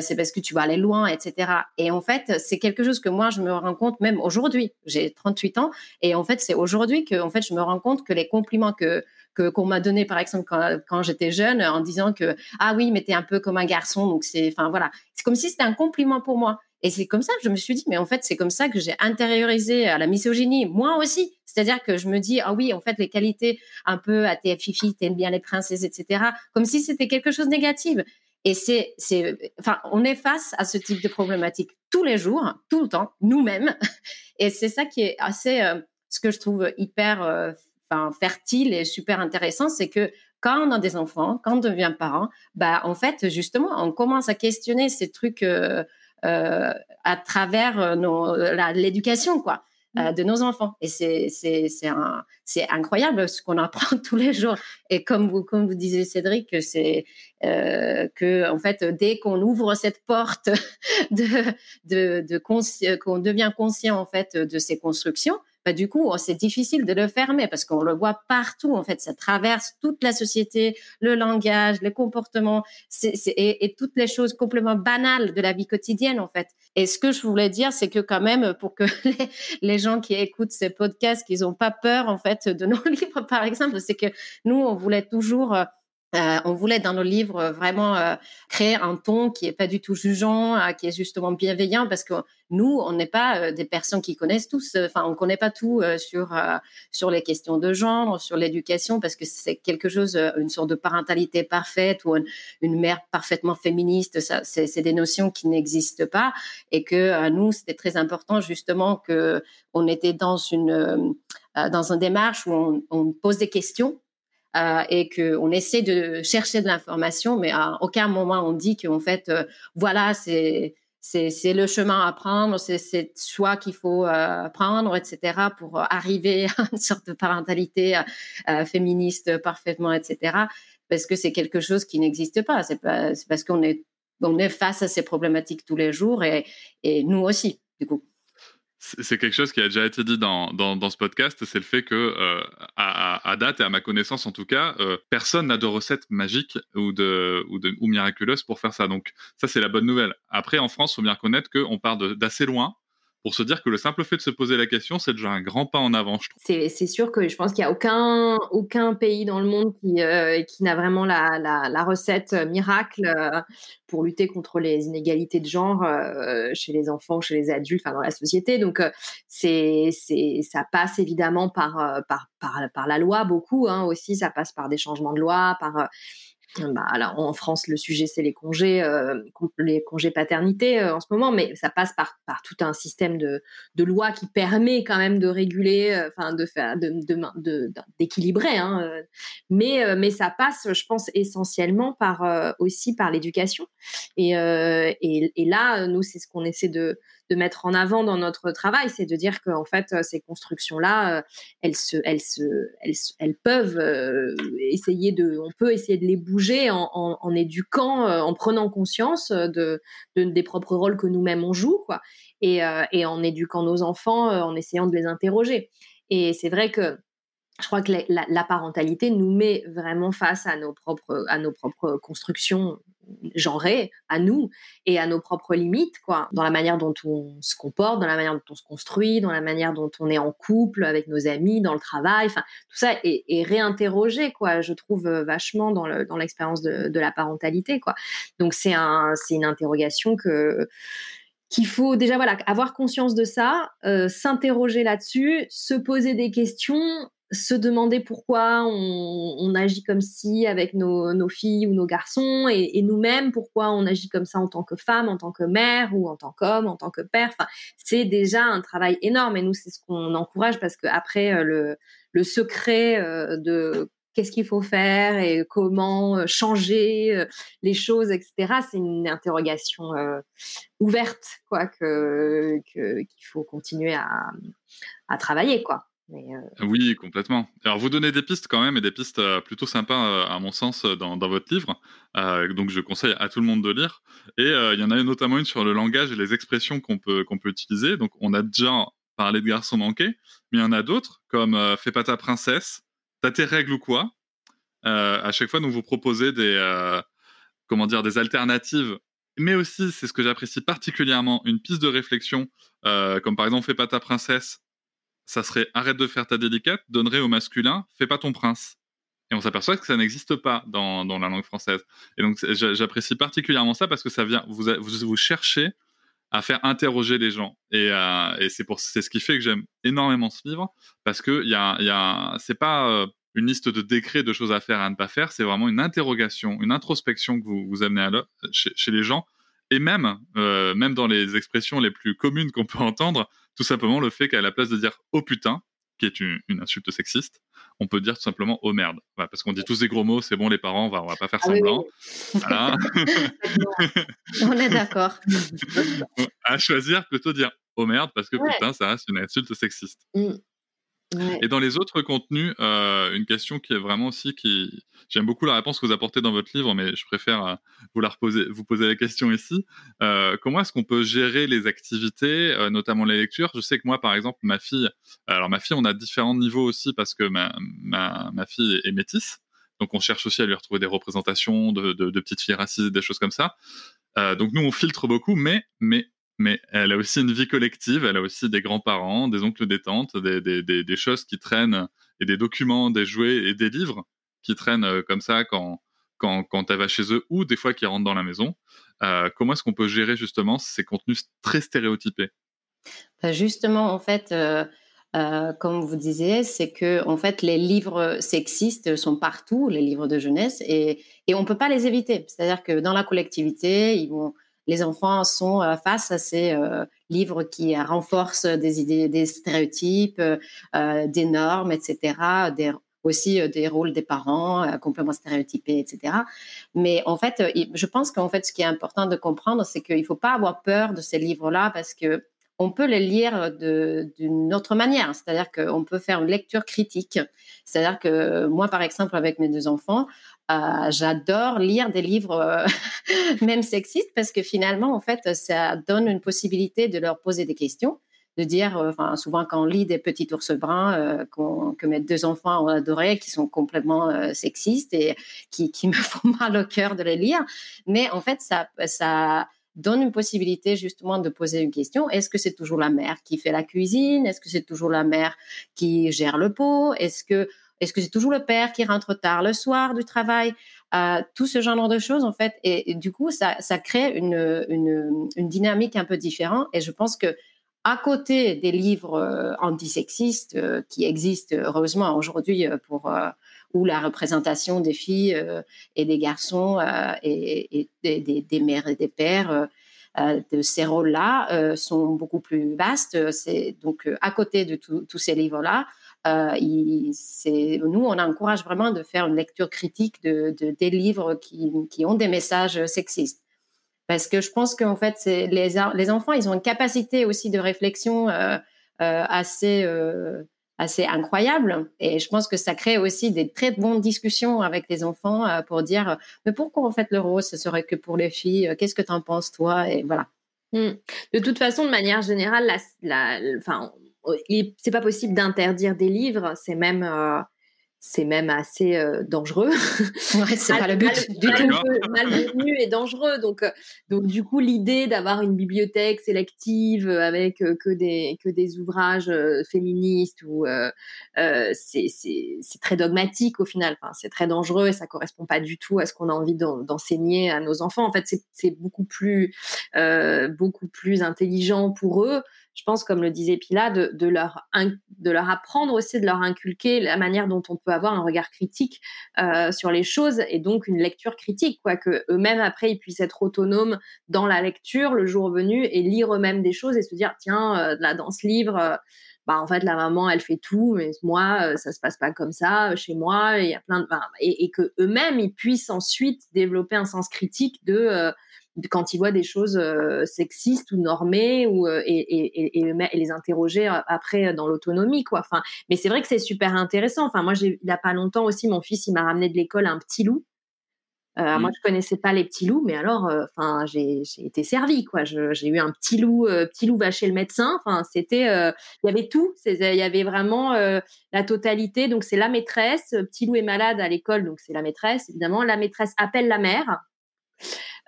c'est parce que tu vas aller loin, etc. Et en fait, c'est quelque chose que moi, je me rends compte même aujourd'hui. J'ai 38 ans. Et en fait, c'est aujourd'hui que, en fait, je me rends compte que les compliments que, qu'on m'a donné par exemple quand, quand j'étais jeune en disant que ah oui mais t'es un peu comme un garçon donc c'est enfin voilà c'est comme si c'était un compliment pour moi et c'est comme ça que je me suis dit mais en fait c'est comme ça que j'ai intériorisé à la misogynie moi aussi c'est-à-dire que je me dis ah oui en fait les qualités un peu à tes t'aimes bien les princesses etc comme si c'était quelque chose de négatif et c'est, c'est, enfin, on est face à ce type de problématique tous les jours, tout le temps, nous-mêmes. Et c'est ça qui est assez, euh, ce que je trouve hyper euh, fertile et super intéressant, c'est que quand on a des enfants, quand on devient parent, bah, en fait, justement, on commence à questionner ces trucs euh, euh, à travers euh, l'éducation, quoi. Mmh. de nos enfants et c'est c'est c'est incroyable ce qu'on apprend tous les jours et comme vous comme vous disiez Cédric c'est que en fait dès qu'on ouvre cette porte de de, de qu'on devient conscient en fait de ces constructions bah, du coup, c'est difficile de le fermer parce qu'on le voit partout. En fait, ça traverse toute la société, le langage, les comportements et, toutes les choses complètement banales de la vie quotidienne, en fait. Et ce que je voulais dire, c'est que quand même, pour que les, gens qui écoutent ces podcasts, qu'ils n'ont pas peur, en fait, de nos livres, par exemple, c'est que nous, on voulait toujours euh, on voulait dans nos livres euh, vraiment euh, créer un ton qui est pas du tout jugeant, qui est justement bienveillant, parce que nous, on n'est pas des personnes qui connaissent tous. Enfin, on connaît pas tout sur sur les questions de genre, sur l'éducation, parce que c'est quelque chose, une sorte de parentalité parfaite ou une, mère parfaitement féministe. Ça, c'est des notions qui n'existent pas, et que nous, c'était très important justement que on était dans une dans démarche où on pose des questions euh, et qu'on essaie de chercher de l'information, mais à aucun moment on dit qu'en fait, euh, voilà, c'est c'est le chemin à prendre, c'est ce choix qu'il faut euh, prendre, etc., pour arriver à une sorte de parentalité féministe parfaitement, etc., parce que c'est quelque chose qui n'existe pas. C'est parce qu'on est, on est face à ces problématiques tous les jours et, et nous aussi, du coup c'est quelque chose qui a déjà été dit dans, dans, ce podcast, c'est le fait que, euh, à, date et à ma connaissance en tout cas, euh, personne n'a de recette magique ou, de, ou, de, ou miraculeuse pour faire ça. Donc ça, c'est la bonne nouvelle. Après, en France, il faut bien reconnaître qu'on part d'assez loin pour se dire que le simple fait de se poser la question, c'est déjà un grand pas en avant, je trouve. C'est sûr que je pense qu'il n'y a aucun, aucun pays dans le monde qui, euh, qui n'a vraiment la, la, recette miracle euh, pour lutter contre les inégalités de genre euh, chez les enfants, chez les adultes, enfin dans la société. Donc, c'est ça passe évidemment par, par, par, par, la loi beaucoup hein, aussi, ça passe par des changements de loi, par bah, en France, le sujet, c'est les congés, euh, les congés paternité euh, en ce moment, mais ça passe par, par tout un système de, de qui permet quand même de réguler, euh, enfin, de faire, de, d'équilibrer. Hein, mais, mais ça passe, je pense, essentiellement par aussi par l'éducation. Et, et, et, là, nous, c'est ce qu'on essaie de, de mettre en avant dans notre travail, c'est de dire qu'en fait, euh, ces constructions-là, euh, elles, se, elles, se, elles, peuvent euh, essayer de, on peut essayer de les bouger en, en, éduquant, en prenant conscience de, des propres rôles que nous-mêmes on joue, quoi, et, et en éduquant nos enfants, en essayant de les interroger. Et c'est vrai que je crois que la, parentalité nous met vraiment face à nos propres, à nos propres constructions genrées, à nous et à nos propres limites, quoi, dans la manière dont on se comporte, dans la manière dont on se construit, dans la manière dont on est en couple avec nos amis, dans le travail, tout ça est, réinterrogé, quoi, je trouve euh, vachement dans l'expérience dans de, de, la parentalité, quoi. Donc c'est un, une interrogation que qu'il faut déjà voilà avoir conscience de ça, euh, s'interroger là-dessus, se poser des questions se demander pourquoi on, agit comme si avec nos, filles ou nos garçons et, nous-mêmes pourquoi on agit comme ça en tant que femme, en tant que mère ou en tant qu'homme, en tant que père. C'est déjà un travail énorme et nous c'est ce qu'on encourage parce que après euh, le, secret euh, de qu'est-ce qu'il faut faire et comment euh, changer les choses, etc. C'est une interrogation ouverte quoi que qu'il faut continuer à, à travailler quoi. Euh, oui, complètement. Alors, vous donnez des pistes quand même, et des pistes euh, plutôt sympas, euh, à mon sens, dans, votre livre. donc, je conseille à tout le monde de lire. Et il y en a notamment une sur le langage et les expressions qu'on peut, peut utiliser. Donc, on a déjà parlé de garçons manqués, mais il y en a d'autres, comme Fais pas ta princesse, T'as tes règles ou quoi? À chaque fois, nous vous proposez des, comment dire, des alternatives mais aussi, c'est ce que j'apprécie particulièrement, une piste de réflexion, comme par exemple Fais pas ta princesse, ça serait arrête de faire ta délicate, donnerait au masculin, fais pas ton prince. Et on s'aperçoit que ça n'existe pas dans, dans, la langue française. Et donc j'apprécie particulièrement ça parce que ça vient, vous, vous, vous cherchez à faire interroger les gens. Et, euh, et c'est ce qui fait que j'aime énormément ce livre parce que il y a, y a c'est pas euh, une liste de décrets de choses à faire et à ne pas faire, c'est vraiment une interrogation, une introspection que vous, vous amenez à chez, chez les gens et même euh, même dans les expressions les plus communes qu'on peut entendre, tout simplement le fait qu'à la place de dire oh putain, qui est une, insulte sexiste, on peut dire tout simplement oh merde. parce qu'on dit tous des gros mots, c'est bon les parents, on va, on va pas faire ah semblant. on est d'accord. à choisir plutôt dire oh merde parce que putain ça reste une insulte sexiste. Mm. Et dans les autres contenus, euh, une question qui est vraiment aussi qui. J'aime beaucoup la réponse que vous apportez dans votre livre, mais je préfère euh, vous la reposer, vous poser la question ici. Euh, comment est-ce qu'on peut gérer les activités, notamment les lectures? Je sais que moi, par exemple, ma fille. Alors ma fille, on a différents niveaux aussi parce que ma, ma, ma fille est métisse. Donc on cherche aussi à lui retrouver des représentations de, de, petites filles racistes, des choses comme ça. donc nous, on filtre beaucoup, mais, mais mais elle a aussi une vie collective, elle a aussi des grands-parents, des oncles des tantes, des, choses qui traînent, et des documents, des jouets et des livres qui traînent euh, comme ça quand, quand, quand elle va chez eux ou des fois qui rentrent dans la maison. Euh, comment est-ce qu'on peut gérer justement ces contenus très stéréotypés? Bah, Justement, en fait, euh, comme vous disiez, c'est que en fait les livres sexistes sont partout, les livres de jeunesse, et, et on peut pas les éviter. C'est-à-dire que dans la collectivité, ils vont les enfants sont euh, face à ces euh, livres qui renforcent des idées, des stéréotypes, euh, des normes, etc., aussi des rôles des parents complètement stéréotypés, etc. Mais en fait, je pense qu'en fait, ce qui est important de comprendre, c'est qu'il ne faut pas avoir peur de ces livres-là parce que on peut les lire d'une autre manière, c'est-à-dire qu'on peut faire une lecture critique. C'est-à-dire que moi, par exemple, avec mes deux enfants, euh, j'adore lire des livres euh, même sexistes parce que finalement, en fait, ça donne une possibilité de leur poser des questions, de dire, euh, enfin, souvent quand on lit des petits ours bruns que mes deux enfants ont adoré, qui sont complètement sexistes et qui, qui, me font mal au cœur de les lire, mais en fait, ça, ça donne une possibilité justement de poser une question. Est-ce que c'est toujours la mère qui fait la cuisine? Est-ce que c'est toujours la mère qui gère le pot? Est-ce que est-ce que c'est toujours le père qui rentre tard le soir du travail? Euh, Tout ce genre de choses, en fait. Et, du coup, ça, crée une, dynamique un peu différente. Et je pense que à côté des livres euh, antisexistes euh, qui existent heureusement aujourd'hui où la représentation des filles et des garçons et, des, des, mères et des pères de ces rôles-là sont beaucoup plus vastes. C'est donc à côté de tous ces livres-là, euh, nous, on encourage vraiment de faire une lecture critique de, des livres qui, ont des messages sexistes. Parce que je pense qu'en fait, les, enfants, ils ont une capacité aussi de réflexion euh, euh, assez, incroyable. Et je pense que ça crée aussi des très bonnes discussions avec les enfants pour dire, mais pourquoi en fait le rose, ce serait que pour les filles? Qu'est-ce que tu en penses, toi? Et voilà. Mmh. De toute façon, de manière générale, enfin, c'est pas possible d'interdire des livres, c'est même euh, c'est même assez euh, dangereux. Ouais, c'est pas le but du tout. Malvenu et dangereux. Donc, euh, donc du coup, l'idée d'avoir une bibliothèque sélective avec que des que des ouvrages féministes ou c'est très dogmatique au final. Enfin, c'est très dangereux et ça correspond pas du tout à ce qu'on a envie d'enseigner à nos enfants. En fait, c'est beaucoup plus beaucoup plus intelligent pour eux je pense, comme le disait Pila, de, leur apprendre aussi, de leur inculquer la manière dont on peut avoir un regard critique euh, sur les choses et donc une lecture critique, quoi, que eux-mêmes après ils puissent être autonomes dans la lecture le jour venu et lire eux-mêmes des choses et se dire tiens euh, là dans ce livre euh, bah en fait la maman elle fait tout mais moi ça se passe pas comme ça chez moi il y a plein de et, et que eux-mêmes ils puissent ensuite développer un sens critique de quand ils voient des choses euh, sexistes ou normées ou euh, et, et, et, et, les interroger euh, après dans l'autonomie quoi enfin mais c'est vrai que c'est super intéressant enfin moi j'ai il y a pas longtemps aussi mon fils il m'a ramené de l'école un petit loup euh, Moi, je connaissais pas les petits loups, mais alors, enfin, j'ai été servie, quoi. J'ai eu un petit loup, petit loup va chez le médecin. Enfin, c'était, il y avait tout. Il y avait vraiment la totalité. Donc, c'est la maîtresse. Petit loup est malade à l'école, donc c'est la maîtresse, évidemment. La maîtresse appelle la mère.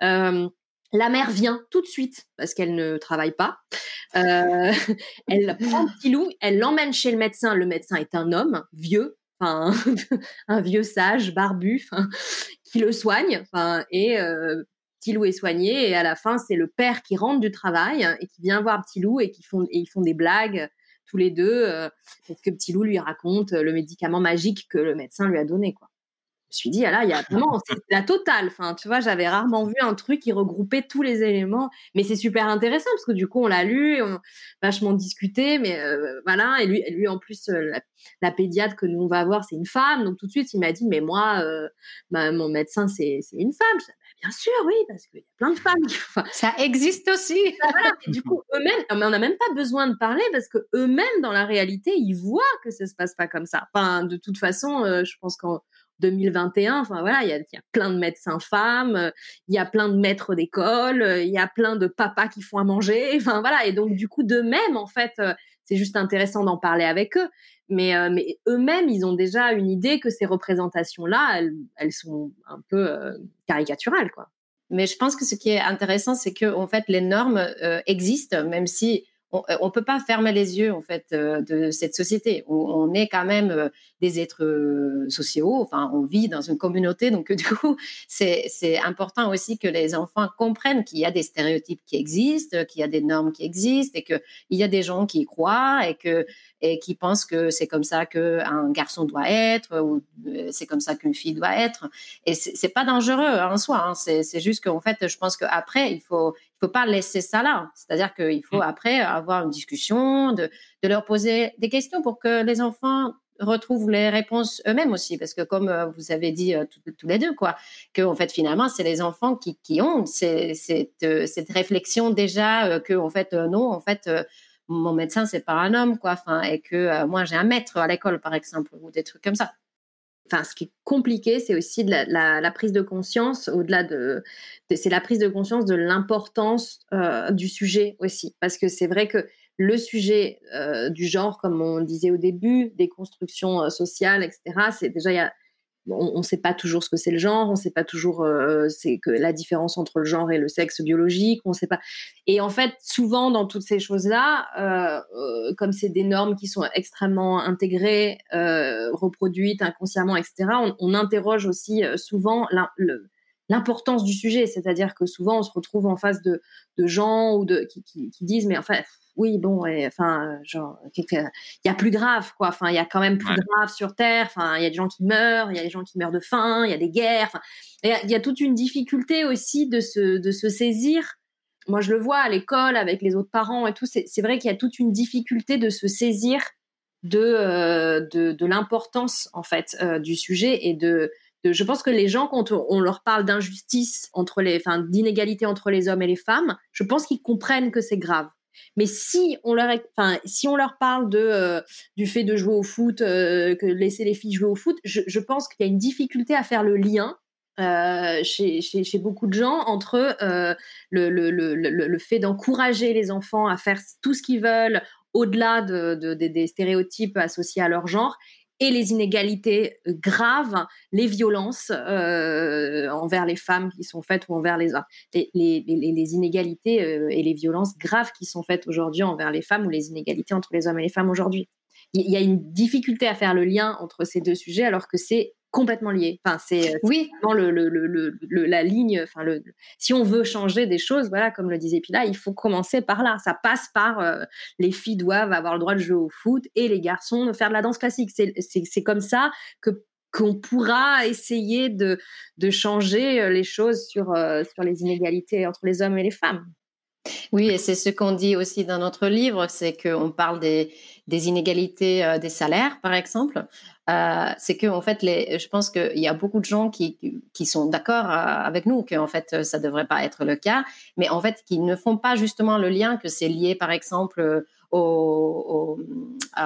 Euh, la mère vient tout de suite parce qu'elle ne travaille pas. Euh, elle prend petit loup, elle l'emmène chez le médecin. Le médecin est un homme vieux, un vieux sage, barbu, qui le soigne. Et euh, petit loup est soigné et à la fin c'est le père qui rentre du travail et qui vient voir petit loup et qui font ils font des blagues tous les deux parce que petit loup lui raconte le médicament magique que le médecin lui a donné. Me suis dit, ah là, il y a vraiment c'est la totale. Enfin, tu vois, j'avais rarement vu un truc qui regroupait tous les éléments. Mais c'est super intéressant parce que du coup, on l'a lu, on a vachement discuté, mais euh, voilà. Et lui, lui, en plus, euh, la, pédiatre que nous on va avoir, c'est une femme. Donc tout de suite, il m'a dit, mais moi, euh, mon médecin, c'est une femme. Bah, bien sûr, oui, parce qu'il y a plein de femmes. Enfin, ça existe aussi. Voilà. du coup, eux-mêmes, on n'a même pas besoin de parler parce que eux-mêmes, dans la réalité, ils voient que ça se passe pas comme ça. Enfin, de toute façon, je pense qu'en 2021. Enfin voilà, il y a, plein de médecins femmes, il y a plein de maîtres d'école, il y a plein de papas qui font à manger. Enfin voilà, et donc du coup de même en fait, c'est juste intéressant d'en parler avec eux. Mais, mais eux-mêmes, ils ont déjà une idée que ces représentations-là, elles, elles, sont un peu caricaturales, quoi. Mais je pense que ce qui est intéressant, c'est que en fait, les normes existent, même si on ne euh, peut pas fermer les yeux en fait euh, de cette société. On, est quand même euh, des êtres sociaux. Enfin, on vit dans une communauté, donc du coup, c'est important aussi que les enfants comprennent qu'il y a des stéréotypes qui existent, qu'il y a des normes qui existent, et qu'il y a des gens qui y croient et que et qui pensent que c'est comme ça qu'un garçon doit être ou c'est comme ça qu'une fille doit être. Et c'est pas dangereux en soi. Hein. C'est juste qu'en fait, je pense qu'après, il faut il faut pas laisser ça là. C'est-à-dire qu'il faut mmh. après avoir une discussion, de, de, leur poser des questions pour que les enfants retrouvent les réponses eux-mêmes aussi. Parce que comme euh, vous avez dit euh, tous les deux, quoi, que en fait finalement c'est les enfants qui, qui ont cette, cette, réflexion déjà que en fait euh, non, en fait mon médecin c'est pas un homme, quoi. Enfin et que moi j'ai un maître à l'école par exemple ou des trucs comme ça enfin, ce qui est compliqué, c'est aussi la, prise de conscience, au-delà de, c'est la prise de conscience de l'importance euh, du sujet aussi, parce que c'est vrai que le sujet euh, du genre, comme on disait au début, des constructions euh, sociales, etc., c'est déjà il y a on ne sait pas toujours ce que c'est le genre, on ne sait pas toujours euh, c'est que la différence entre le genre et le sexe biologique, on sait pas. Et en fait, souvent dans toutes ces choses-là, euh, euh, comme c'est des normes qui sont extrêmement intégrées, reproduites inconsciemment, etc., on, interroge aussi souvent l'importance du sujet. C'est-à-dire que souvent on se retrouve en face de, gens ou de qui, qui disent mais en fait oui, bon, enfin, genre, il y a plus grave, quoi. Enfin, il y a quand même plus grave sur Terre. Enfin, il y a des gens qui meurent, il y a des gens qui meurent de faim, il y a des guerres. il y, a toute une difficulté aussi de se, de se saisir. Moi, je le vois à l'école avec les autres parents et tout. C'est vrai qu'il y a toute une difficulté de se saisir de, euh, de, l'importance, en fait, euh, du sujet et de, je pense que les gens, quand on, leur parle d'injustice entre les, enfin, d'inégalité entre les hommes et les femmes, je pense qu'ils comprennent que c'est grave. Mais si on leur, enfin, si on leur parle de, euh, du fait de jouer au foot, euh, que laisser les filles jouer au foot, je, pense qu'il y a une difficulté à faire le lien euh, chez, chez, beaucoup de gens entre le, le, le, le, fait d'encourager les enfants à faire tout ce qu'ils veulent au-delà de, de, des stéréotypes associés à leur genre et les inégalités graves, les violences euh, envers les femmes qui sont faites ou envers les hommes, les, inégalités euh, et les violences graves qui sont faites aujourd'hui envers les femmes ou les inégalités entre les hommes et les femmes aujourd'hui. Il y a une difficulté à faire le lien entre ces deux sujets alors que c'est complètement lié. Enfin, c'est euh, oui. Le, le, le, la ligne. Enfin, le, si on veut changer des choses, voilà, comme le disait Pila, il faut commencer par là. Ça passe par euh, les filles doivent avoir le droit de jouer au foot et les garçons de faire de la danse classique. C'est comme ça que qu'on pourra essayer de, de changer euh, les choses sur, sur les inégalités entre les hommes et les femmes. Oui, et c'est ce qu'on dit aussi dans notre livre, c'est qu'on parle des, inégalités euh, des salaires, par exemple. Euh, c'est que en fait, je pense qu'il y a beaucoup de gens qui, sont d'accord euh, avec nous qu'en fait, ça devrait pas être le cas, mais en fait, qui ne font pas justement le lien que c'est lié, par exemple, au,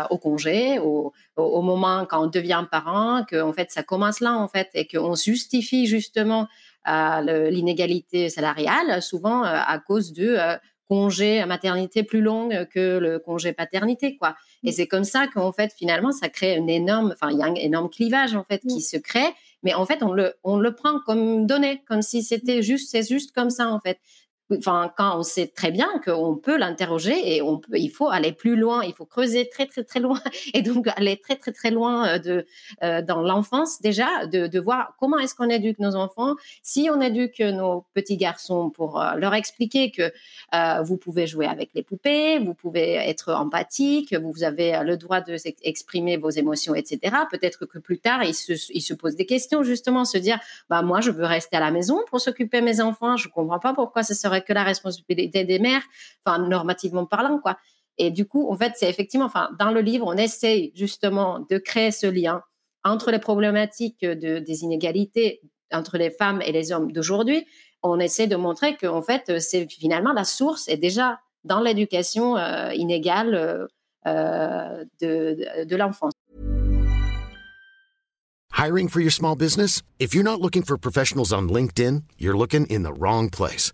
au, congé, au, au, moment quand on devient parent, que en fait, ça commence là, en fait, et qu'on justifie justement l'inégalité salariale, souvent euh, à cause de euh, congé maternité plus longue que le congé paternité, quoi. Et c'est comme ça qu'en fait, finalement, ça crée une énorme, enfin, il y a un énorme clivage, en fait, qui se crée. Mais en fait, on le, on le prend comme donné, comme si c'était juste, c'est juste comme ça, en fait. Quand on sait très bien qu'on peut l'interroger et on peut, il faut aller plus loin, il faut creuser très très très loin et donc aller très très très loin euh, euh, dans l'enfance déjà, de, voir comment est-ce qu'on éduque nos enfants. Si on éduque nos petits garçons pour euh, leur expliquer que vous pouvez jouer avec les poupées, vous pouvez être empathique, vous avez le droit de exprimer vos émotions, etc. Peut-être que plus tard ils se, posent des questions justement, se dire bah moi je veux rester à la maison pour s'occuper de mes enfants, je comprends pas pourquoi ce serait que la responsabilité des mères, enfin normativement parlant quoi. Et du coup, en fait, c'est effectivement, enfin, dans le livre, on essaye justement de créer ce lien entre les problématiques de, des inégalités entre les femmes et les hommes d'aujourd'hui. On essaie de montrer que, en fait, c'est finalement la source est déjà dans l'éducation euh, inégale euh de, de l'enfance. Hiring for your small business? If you're not looking for professionals on LinkedIn, you're looking in the wrong place.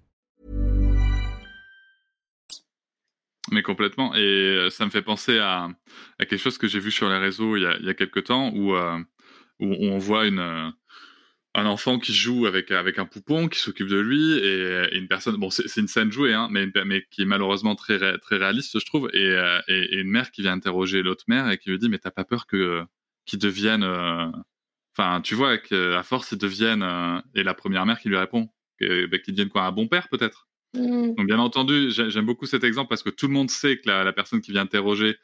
Mais complètement. Et euh, ça me fait penser à, quelque chose que j'ai vu sur les réseaux il y a, il y a quelques temps où... Euh, où on voit une, euh, un enfant qui joue avec, avec un poupon, qui s'occupe de lui, et, une personne, bon, c'est une scène jouée, hein, mais, mais qui est malheureusement très, très réaliste, je trouve, et, et, une mère qui vient interroger l'autre mère et qui lui dit, mais t'as pas peur que qu'il devienne, euh, enfin, tu vois, qu'à force, il devienne, et la première mère qui lui répond, bah, qu'il devienne quoi, un bon père peut-être? Mmh. Donc bien entendu, j'aime beaucoup cet exemple parce que tout le monde sait que la, la personne qui vient interroger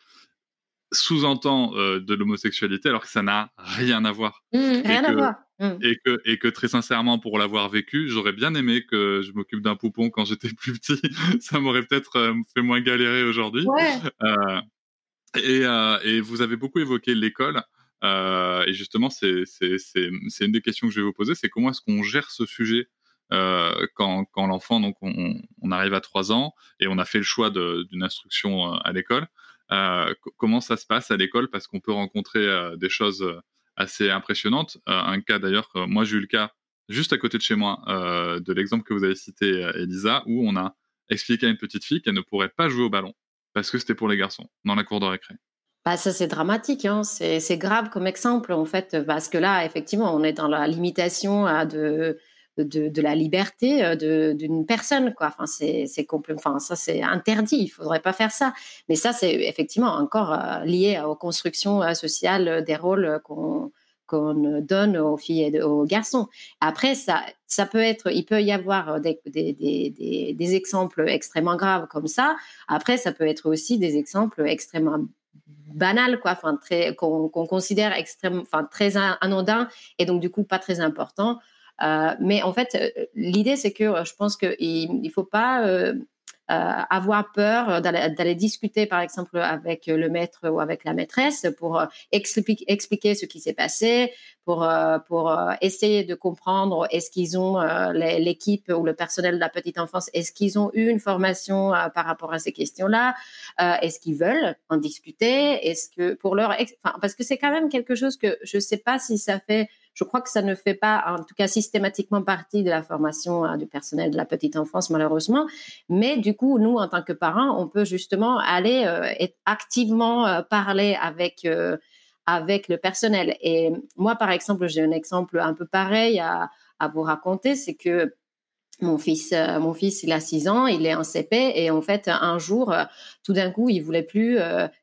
sous-entend euh, de l'homosexualité alors que ça n'a rien à voir. Mmh, rien à voir. Mmh. Et, que, et que très sincèrement, pour l'avoir vécu, j'aurais bien aimé que je m'occupe d'un poupon quand j'étais plus petit. ça m'aurait peut-être euh, fait moins galérer aujourd'hui. Euh, et, et, vous avez beaucoup évoqué l'école. et justement, c'est une des questions que je vais vous poser, c'est comment est-ce qu'on gère ce sujet quand, quand l'enfant, donc on, arrive à 3 ans et on a fait le choix d'une instruction à l'école. Euh, comment ça se passe à l'école? Parce qu'on peut rencontrer euh, des choses euh, assez impressionnantes. un cas d'ailleurs, moi j'ai eu le cas juste à côté de chez moi de l'exemple que vous avez cité, Elisa, où on a expliqué à une petite fille qu'elle ne pourrait pas jouer au ballon parce que c'était pour les garçons dans la cour de récré. Bah ça c'est dramatique, hein. c'est grave comme exemple en fait, parce que là effectivement on est dans la limitation de, de, la liberté euh, d'une personne quoi enfin c'est enfin ça c'est interdit il faudrait pas faire ça mais ça c'est effectivement encore euh, lié aux constructions euh, sociales des rôles qu'on qu'on donne aux filles et aux garçons. Après, ça, ça peut être, il peut y avoir des, des, des, des exemples extrêmement graves comme ça. Après, ça peut être aussi des exemples extrêmement banals, quoi, enfin très qu'on considère extrêmement, enfin très anodins et donc du coup pas très importants. Euh, mais en fait, euh, l'idée, c'est que euh, je pense qu'il ne faut pas avoir peur d'aller discuter, par exemple, avec le maître ou avec la maîtresse pour expliquer, ce qui s'est passé, pour, essayer de comprendre est-ce qu'ils ont, l'équipe ou le personnel de la petite enfance, est-ce qu'ils ont eu une formation par rapport à ces questions-là? Est-ce qu'ils veulent en discuter? Est-ce que pour leur... Parce que c'est quand même quelque chose que je ne sais pas si ça fait je crois que ça ne fait pas, en tout cas systématiquement, partie de la formation hein, du personnel de la petite enfance, malheureusement. Mais du coup, nous, en tant que parents, on peut justement aller euh, activement euh, parler avec euh, avec le personnel. Et moi, par exemple, j'ai un exemple un peu pareil à, vous raconter, c'est que mon fils, mon fils, il a 6 ans, il est en CP et en fait, un jour, tout d'un coup, il voulait plus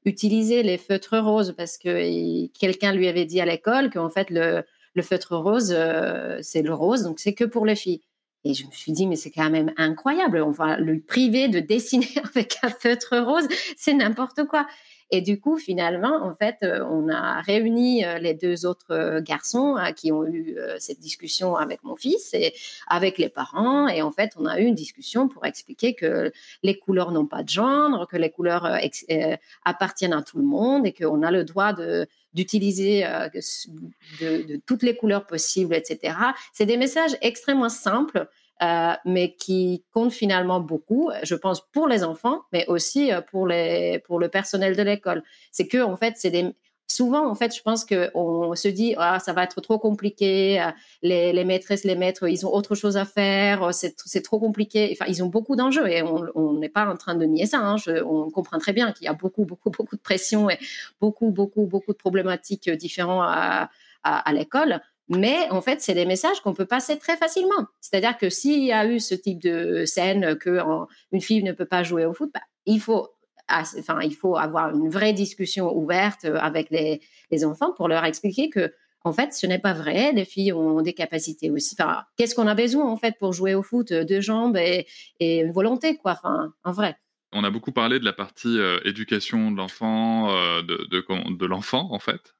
utiliser les feutres roses parce que quelqu'un lui avait dit à l'école qu'en fait, le, le feutre rose, euh, c'est le rose, donc c'est que pour les filles. Et je me suis dit, mais c'est quand même incroyable, on va le priver de dessiner avec un feutre rose, c'est n'importe quoi. Et du coup, finalement, en fait, euh, on a réuni euh, les deux autres garçons qui ont eu cette discussion avec mon fils et avec les parents. Et en fait, on a eu une discussion pour expliquer que les couleurs n'ont pas de genre, que les couleurs appartiennent à tout le monde et qu'on a le droit d'utiliser toutes les couleurs possibles, etc. C'est des messages extrêmement simples mais qui compte finalement beaucoup, je pense, pour les enfants, mais aussi pour, les, pour le personnel de l'école. C'est que, en fait, c'est des, souvent, en fait, je pense qu'on se dit, ah, ça va être trop compliqué, euh, les, les, maîtresses, les maîtres, ils ont autre chose à faire, euh, c'est trop compliqué. Enfin, ils ont beaucoup d'enjeux et on n'est pas en train de nier ça. Hein. on comprend très bien qu'il y a beaucoup, beaucoup, beaucoup de pression et beaucoup, beaucoup, beaucoup de problématiques différentes à, à, l'école. Mais en fait, c'est des messages qu'on peut passer très facilement. C'est-à-dire que s'il y a eu ce type de scène que une fille ne peut pas jouer au foot, bah, il faut enfin, il faut avoir une vraie discussion ouverte euh, avec les, enfants pour leur expliquer que, en fait, ce n'est pas vrai. Les filles ont des capacités aussi. Qu'est-ce qu'on a besoin, en fait, pour jouer au foot Deux jambes et, une volonté, quoi. En vrai. On a beaucoup parlé de la partie euh, éducation de l'enfant, euh, de, l'enfant, en fait.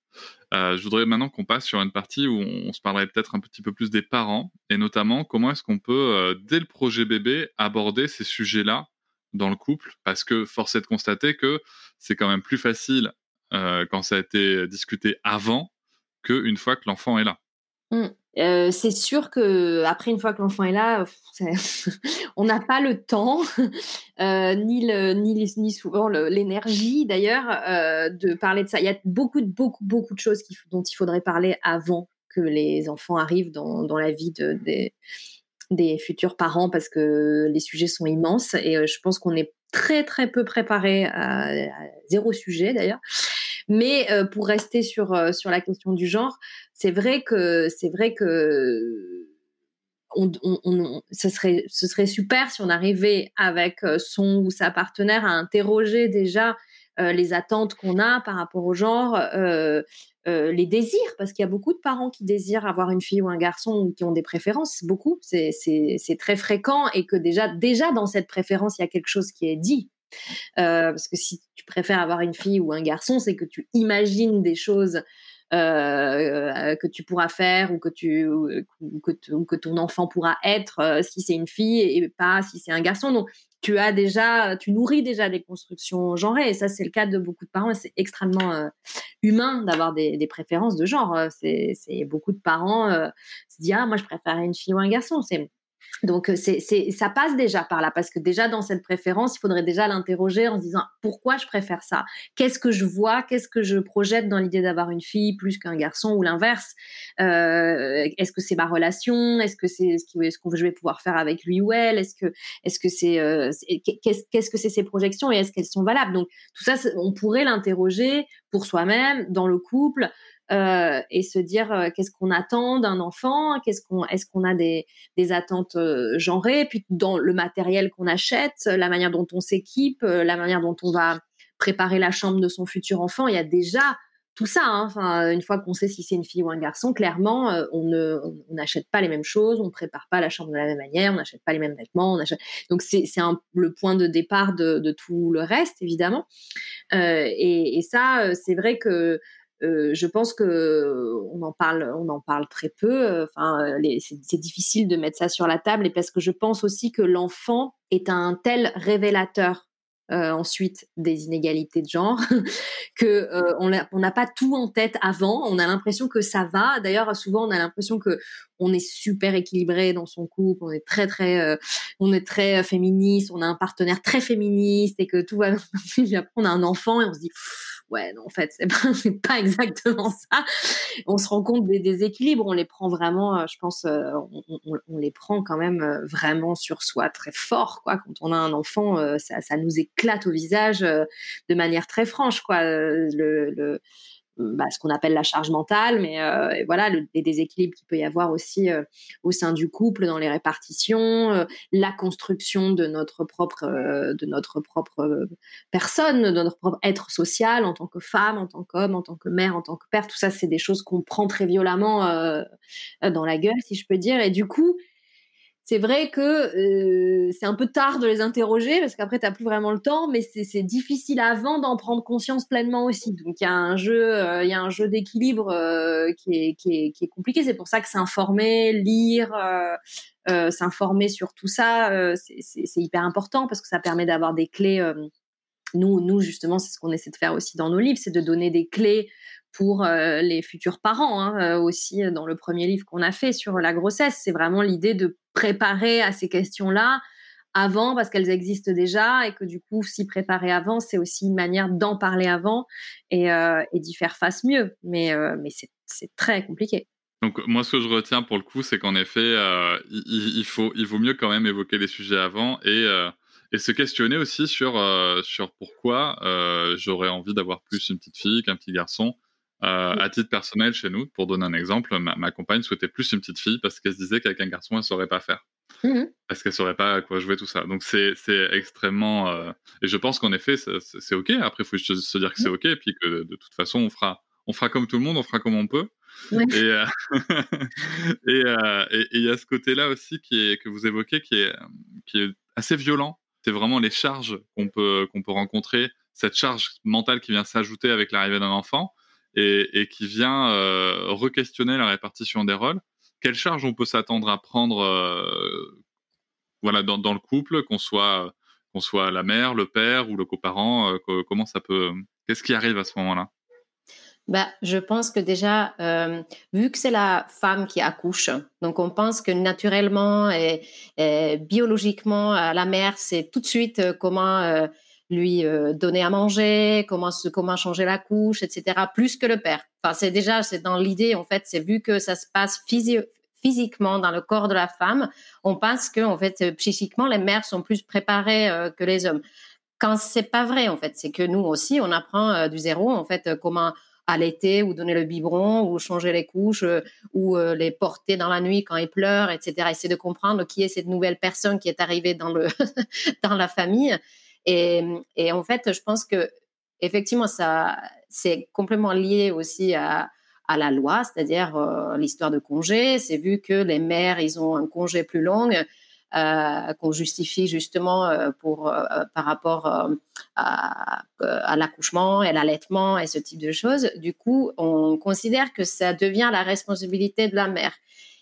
Je voudrais maintenant qu'on passe sur une partie où on, se parlerait peut-être un petit peu plus des parents et notamment comment est-ce qu'on peut, dès le projet bébé, aborder ces sujets-là dans le couple parce que force est de constater que c'est quand même plus facile euh, quand ça a été discuté avant qu'une fois que l'enfant est là. Mmh. Euh, c'est sûr que après une fois que l'enfant est là, on n'a pas le temps, euh, ni, le, ni, souvent l'énergie d'ailleurs de parler de ça. Il y a beaucoup, beaucoup, beaucoup de choses dont il faudrait parler avant que les enfants arrivent dans, dans la vie de, des, des futurs parents parce que les sujets sont immenses et euh, je pense qu'on est très très peu préparé à, zéro sujet d'ailleurs. Mais euh, pour rester sur euh, sur la question du genre, c'est vrai que c'est vrai que ce, serait, ce serait super si on arrivait avec son ou sa partenaire à interroger déjà les attentes qu'on a par rapport au genre, euh, les désirs, parce qu'il y a beaucoup de parents qui désirent avoir une fille ou un garçon ou qui ont des préférences, beaucoup, c'est très fréquent et que déjà, déjà dans cette préférence, il y a quelque chose qui est dit. Euh, parce que si tu préfères avoir une fille ou un garçon, c'est que tu imagines des choses euh, que tu pourras faire ou que, tu, que, que, ton enfant pourra être si c'est une fille et pas si c'est un garçon. Donc, tu as déjà, tu nourris déjà des constructions genrées. Et ça, c'est le cas de beaucoup de parents. C'est extrêmement euh, humain d'avoir des, préférences de genre. C'est, beaucoup de parents euh, se disent ah moi je préfère une fille ou un garçon. C'est donc euh, c'est, ça passe déjà par là parce que déjà dans cette préférence, il faudrait déjà l'interroger en se disant pourquoi je préfère ça? Qu'est-ce que je vois? Qu'est-ce que je projette dans l'idée d'avoir une fille plus qu'un garçon ou l'inverse? Euh, Est-ce que c'est ma relation? Est-ce que c'est ce, que je vais pouvoir faire avec lui ou elle? Est-ce que est-ce que c'est euh, qu'est-ce, qu'est-ce que c'est ces projections et est-ce qu'elles sont valables? Donc tout ça, on pourrait l'interroger pour soi-même dans le couple euh, et se dire euh, qu'est-ce qu'on attend d'un enfant, qu'est-ce qu'on, est-ce qu'on a des, des attentes euh, genrées, puis dans le matériel qu'on achète, la manière dont on s'équipe, la manière dont on va préparer la chambre de son futur enfant, il y a déjà tout ça. Hein. Une fois qu'on sait si c'est une fille ou un garçon, clairement, on ne, on n'achète pas les mêmes choses, on prépare pas la chambre de la même manière, on n'achète pas les mêmes vêtements. Donc c'est, c'est un, le point de départ de, tout le reste, évidemment. Euh, et, ça, c'est vrai que euh, je pense que on en parle, on en parle très peu. Enfin, c'est difficile de mettre ça sur la table, et parce que je pense aussi que l'enfant est un tel révélateur euh, ensuite des inégalités de genre que euh, on n'a pas tout en tête avant on a l'impression que ça va d'ailleurs souvent on a l'impression que on est super équilibré dans son couple on est très très on est très féministe on a un partenaire très féministe et que tout va bien après on a un enfant et on se dit ouais, en fait, c'est pas, pas exactement ça. On se rend compte des déséquilibres, on les prend vraiment, euh, je pense, euh, on, les prend quand même euh, vraiment sur soi très fort, quoi. Quand on a un enfant, ça, ça nous éclate au visage de manière très franche, quoi. le bah, ce qu'on appelle la charge mentale, mais euh, voilà, le, les déséquilibres qu'il peut y avoir aussi euh, au sein du couple, dans les répartitions, euh, la construction de notre propre, de notre propre personne, de notre propre être social en tant que femme, en tant qu'homme, en tant que mère, en tant que père. Tout ça, c'est des choses qu'on prend très violemment dans la gueule, si je peux dire. Et du coup, c'est vrai que euh, c'est un peu tard de les interroger parce qu'après tu n'as plus vraiment le temps, mais c'est difficile avant d'en prendre conscience pleinement aussi. Donc il y a un jeu, euh, il un jeu d'équilibre euh, qui, est, compliqué. C'est pour ça que s'informer, lire, s'informer sur tout ça, c'est hyper important parce que ça permet d'avoir des clés nous, nous justement, c'est ce qu'on essaie de faire aussi dans nos livres, c'est de donner des clés pour les futurs parents hein, aussi dans le premier livre qu'on a fait sur la grossesse. C'est vraiment l'idée de préparer à ces questions-là avant parce qu'elles existent déjà et que du coup, s'y préparer avant, c'est aussi une manière d'en parler avant et, d'y faire face mieux. Mais, mais c'est très compliqué. Donc moi, ce que je retiens pour le coup, c'est qu'en effet, euh, il, faut, il vaut mieux quand même évoquer les sujets avant et, euh, et se questionner aussi sur, euh, sur pourquoi j'aurais envie d'avoir plus une petite fille qu'un petit garçon. À titre personnel, chez nous, pour donner un exemple, ma, compagne souhaitait plus une petite fille parce qu'elle se disait qu'avec un garçon, elle ne saurait pas faire. Mmh parce qu'elle ne saurait pas à quoi jouer, tout ça. Donc c'est extrêmement... Et je pense qu'en effet, c'est OK. Après, il faut juste se dire que c'est OK et puis que de toute façon, on fera, on fera comme tout le monde, on fera comme on peut. Euh, euh, et il y a ce côté-là aussi qui est, que vous évoquez qui est, qui est assez violent. C'est vraiment les charges qu'on peut, qu'on peut rencontrer, cette charge mentale qui vient s'ajouter avec l'arrivée d'un enfant et, qui vient euh, re-questionner la répartition des rôles. Quelle charge on peut s'attendre à prendre voilà, dans, le couple, qu'on soit, qu'on soit la mère, le père ou le coparent Comment ça peut. Qu'est-ce qui arrive à ce moment-là? Bah, je pense que déjà, euh, vu que c'est la femme qui accouche, donc on pense que naturellement et, biologiquement, la mère, c'est tout de suite euh, comment euh, lui donner à manger, comment, comment changer la couche, etc., plus que le père. Enfin, c'est déjà, c'est dans l'idée, en fait, c'est vu que ça se passe physiquement dans le corps de la femme, on pense que, en fait, psychiquement, les mères sont plus préparées que les hommes. Quand c'est pas vrai, en fait, c'est que nous aussi, on apprend du zéro, en fait, comment allaiter ou donner le biberon ou changer les couches euh, ou euh, les porter dans la nuit quand ils pleurent, etc. Essayer de comprendre qui est cette nouvelle personne qui est arrivée dans, le dans la famille. Et, et, en fait, je pense que effectivement, ça, c'est complètement lié aussi à, à la loi, c'est-à-dire euh, l'histoire de congé. C'est vu que les mères, ils ont un congé plus long. Euh, qu'on justifie justement euh, pour, euh, par rapport à, l'accouchement et l'allaitement et ce type de choses. Du coup, on considère que ça devient la responsabilité de la mère.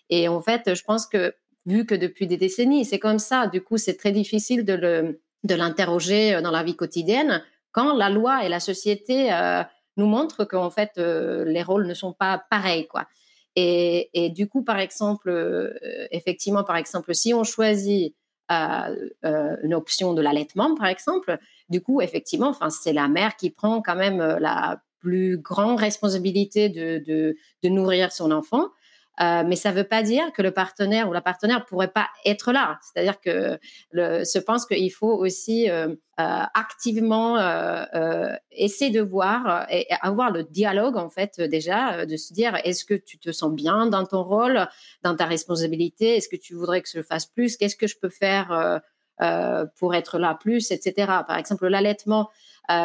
Et en fait, je pense que vu que depuis des décennies, c'est comme ça, du coup, c'est très difficile de, de l'interroger dans la vie quotidienne quand la loi et la société nous montrent qu'en fait, les rôles ne sont pas pareils, quoi. Et, du coup, par exemple, euh, effectivement, par exemple, si on choisit euh, euh, une option de l'allaitement, par exemple, du coup, effectivement, c'est la mère qui prend quand même la plus grande responsabilité de nourrir son enfant. Euh, mais ça ne veut pas dire que le partenaire ou la partenaire pourrait pas être là. C'est-à-dire que je pense qu'il faut aussi euh, euh, activement essayer de voir et avoir le dialogue en fait déjà, de se dire est-ce que tu te sens bien dans ton rôle, dans ta responsabilité, est-ce que tu voudrais que je fasse plus, qu'est-ce que je peux faire pour être là plus, etc. Par exemple, l'allaitement.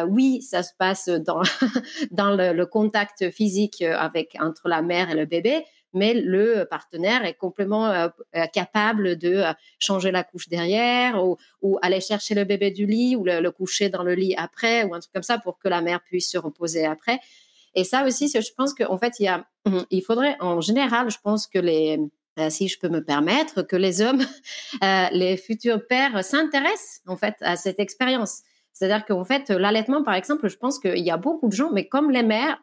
oui, ça se passe dans, dans le, le, contact physique avec entre la mère et le bébé, mais le partenaire est complètement euh, euh, capable de euh, changer la couche derrière ou, aller chercher le bébé du lit ou le, coucher dans le lit après ou un truc comme ça pour que la mère puisse se reposer après. Et ça aussi, je pense qu'en fait, il, y a, il faudrait, en général, je pense que les, si je peux me permettre, que les hommes, les futurs pères s'intéressent en fait à cette expérience. C'est-à-dire qu'en fait, l'allaitement, par exemple, je pense qu'il y a beaucoup de gens, mais comme les mères,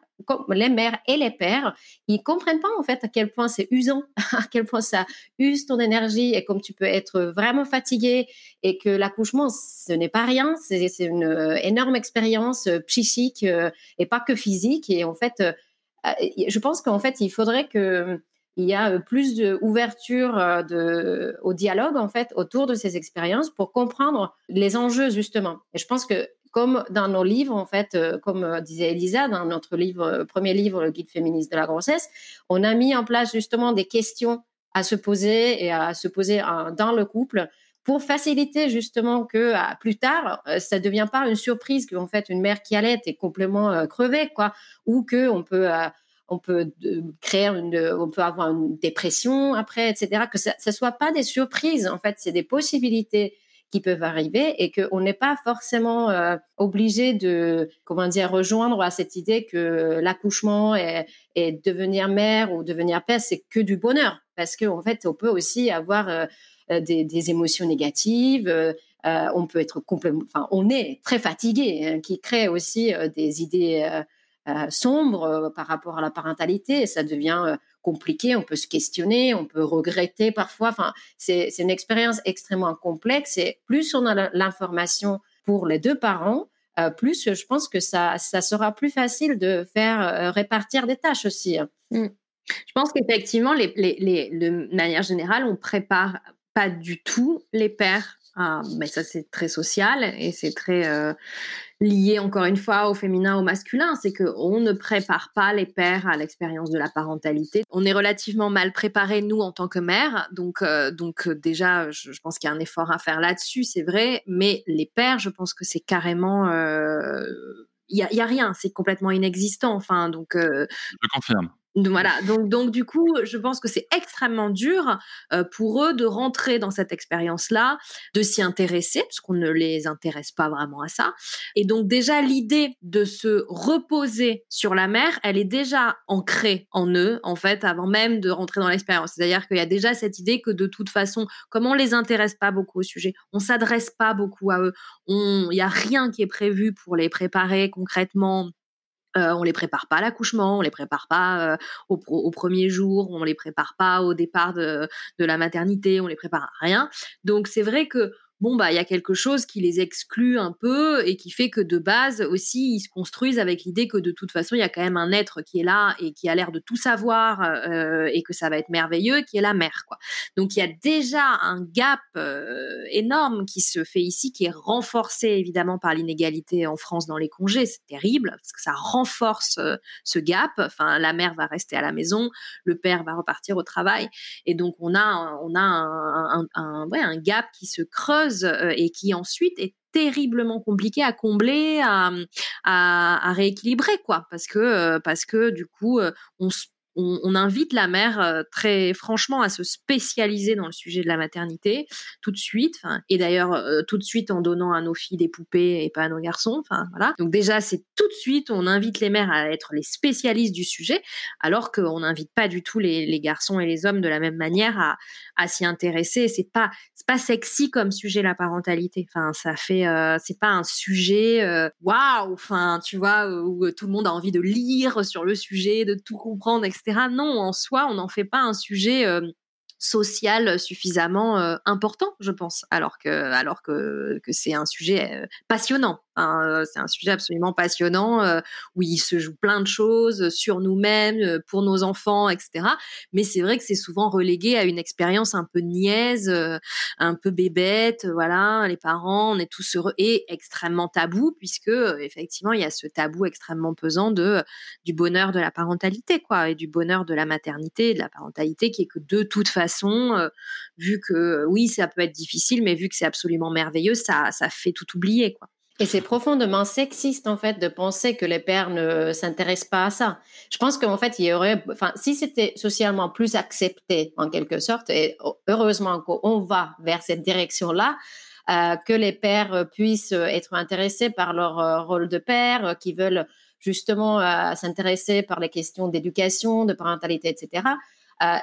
les mères et les pères, ils comprennent pas en fait à quel point c'est usant, à quel point ça use ton énergie et comme tu peux être vraiment fatigué et que l'accouchement, ce n'est pas rien, c'est une euh, énorme expérience euh, psychique euh, et pas que physique. Et en fait, je pense qu'en fait, il faudrait que il y a plus d'ouverture au dialogue en fait autour de ces expériences pour comprendre les enjeux justement. Et je pense que comme dans nos livres en fait, euh, comme euh, disait Elisa dans notre livre premier livre le guide féministe de la grossesse, on a mis en place justement des questions à se poser et à se poser dans le couple pour faciliter justement que plus tard ça devient pas une surprise qu'en fait une mère qui allait est complètement crevée quoi ou que on peut on peut créer une, on peut avoir une dépression après, etc. Que ça ne soit pas des surprises. En fait, c'est des possibilités qui peuvent arriver et qu'on n'est pas forcément euh, obligé de, comment dire, rejoindre à cette idée que l'accouchement et, devenir mère ou devenir père, c'est que du bonheur. Parce qu'en en fait, on peut aussi avoir euh, des, émotions négatives, euh, on peut être complètement, enfin, on est très fatigué, hein, qui crée aussi des idées sombres par rapport à la parentalité. Et ça devient compliqué, on peut se questionner, on peut regretter parfois. Enfin, c'est une expérience extrêmement complexe et plus on a l'information pour les deux parents, euh, plus je pense que ça, ça sera plus facile de faire euh, répartir des tâches aussi. Hein. Mmh. Je pense qu'effectivement, les, les, de manière générale, on prépare pas du tout les pères mais ça c'est très social et c'est très euh, lié encore une fois au féminin, au masculin, c'est qu'on ne prépare pas les pères à l'expérience de la parentalité. On est relativement mal préparés nous en tant que mères, donc euh, donc euh, déjà je, pense qu'il y a un effort à faire là-dessus, c'est vrai, mais les pères, je pense que c'est carrément il y a, rien, c'est complètement inexistant. Enfin, donc. je confirme. Voilà, donc, donc du coup, je pense que c'est extrêmement dur euh, pour eux de rentrer dans cette expérience-là, de s'y intéresser, parce qu'on ne les intéresse pas vraiment à ça. Et donc déjà, l'idée de se reposer sur la mer, elle est déjà ancrée en eux, en fait, avant même de rentrer dans l'expérience. C'est-à-dire qu'il y a déjà cette idée que de toute façon, comme on les intéresse pas beaucoup au sujet, on s'adresse pas beaucoup à eux, il n'y a rien qui est prévu pour les préparer concrètement euh, on les prépare pas à l'accouchement, on les prépare pas euh, au, premier jour, on les prépare pas au départ de, de la maternité, on les prépare à rien. Donc c'est vrai que bon bah il y a quelque chose qui les exclut un peu et qui fait que de base aussi ils se construisent avec l'idée que de toute façon il y a quand même un être qui est là et qui a l'air de tout savoir euh, et que ça va être merveilleux qui est la mère quoi. Donc il y a déjà un gap euh, énorme qui se fait ici qui est renforcé évidemment par l'inégalité en France dans les congés, c'est terrible parce que ça renforce euh, ce gap, enfin la mère va rester à la maison, le père va repartir au travail. Et donc on a on a un, gap qui se creuse euh, et qui ensuite est terriblement compliqué à combler, à, rééquilibrer, quoi, parce que euh, parce que du coup, euh, on se on, invite la mère euh, très franchement à se spécialiser dans le sujet de la maternité tout de suite. Et d'ailleurs, euh, tout de suite en donnant à nos filles des poupées et pas à nos garçons. Voilà. Donc déjà, c'est tout de suite, on invite les mères à être les spécialistes du sujet, alors qu'on n'invite pas du tout les, garçons et les hommes de la même manière à, s'y intéresser. C'est pas, pas sexy comme sujet la parentalité. Enfin, ça fait, euh, c'est pas un sujet, waouh. enfin, tu vois, où tout le monde a envie de lire sur le sujet, de tout comprendre, etc. Non, en soi, on n'en fait pas un sujet euh, social suffisamment euh, important, je pense, alors que, c'est un sujet euh, passionnant. Euh, c'est un sujet absolument passionnant euh, où il se joue plein de choses sur nous-mêmes, euh, pour nos enfants, etc. Mais c'est vrai que c'est souvent relégué à une expérience un peu niaise, un peu bébête. Voilà, les parents, on est tous heureux et extrêmement tabou puisque effectivement il y a ce tabou extrêmement pesant du bonheur de la parentalité, quoi, et du bonheur de la maternité, de la parentalité, qui est que de toute façon, vu que oui, ça peut être difficile, mais vu que c'est absolument merveilleux, ça ça fait tout oublier, quoi. Et c'est profondément sexiste, en fait, de penser que les pères ne s'intéressent pas à ça. Je pense qu'en fait, il y aurait, enfin, si c'était socialement plus accepté, en quelque sorte, et heureusement qu'on va vers cette direction-là, euh, que les pères puissent être intéressés par leur euh, rôle de père, euh, qui veulent justement s'intéresser par les questions d'éducation, de parentalité, etc.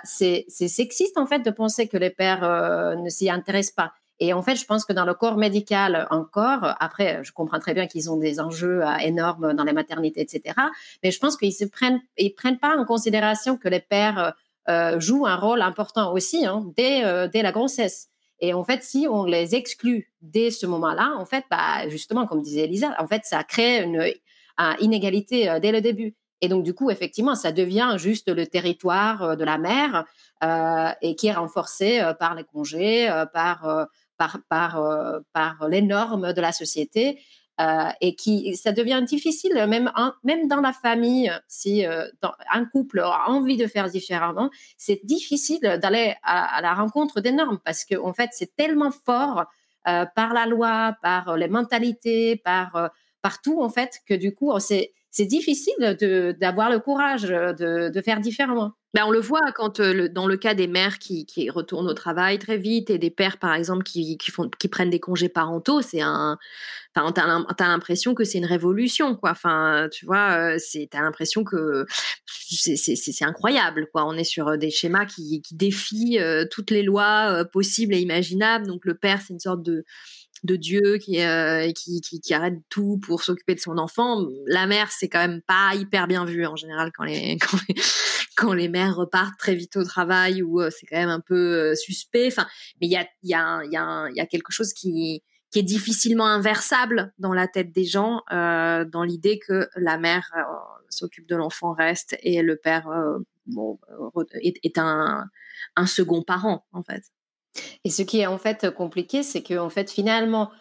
C'est sexiste, en fait, de penser que les pères ne s'y intéressent pas. Et en fait, je pense que dans le corps médical encore, après, je comprends très bien qu'ils ont des enjeux euh, énormes dans les maternités, etc. Mais je pense qu'ils se prennent, pas en considération que les pères euh, jouent un rôle important aussi hein, dès, euh, dès la grossesse. Et en fait, si on les exclut dès ce moment-là, en fait, bah, justement, comme disait Elisa, en fait, ça crée une, inégalité dès le début. Et donc, du coup, effectivement, ça devient juste le territoire de la mère et qui est renforcé par les congés, par euh, par les normes de la société. Euh, et qui ça devient difficile même même dans la famille si euh, un couple a envie de faire différemment c'est difficile d'aller à, la rencontre des normes parce que en fait c'est tellement fort par la loi par les mentalités par partout en fait que du coup c'est c'est difficile d'avoir le courage de, de faire différemment ben, on le voit quand dans le cas des mères qui, retournent au travail très vite et des pères par exemple qui, prennent des congés parentaux, c'est un t'as l'impression que c'est une révolution quoi. Enfin tu vois, t'as l'impression que c'est incroyable quoi. On est sur des schémas qui, défient toutes les lois possibles et imaginables. Donc le père c'est une sorte de de Dieu qui, qui, qui, qui, arrête tout pour s'occuper de son enfant. La mère, c'est quand même pas hyper bien vu en général quand les, quand les, mères repartent très vite au travail ou c'est quand même un peu suspect. Enfin, mais il y a, y, a, y, a, quelque chose qui, qui est difficilement inversable dans la tête des gens, euh, dans l'idée que la mère euh, s'occupe de l'enfant reste et le père euh, bon, est, est un, un, second parent en fait. Et ce qui est en fait compliqué, c'est que en fait finalement,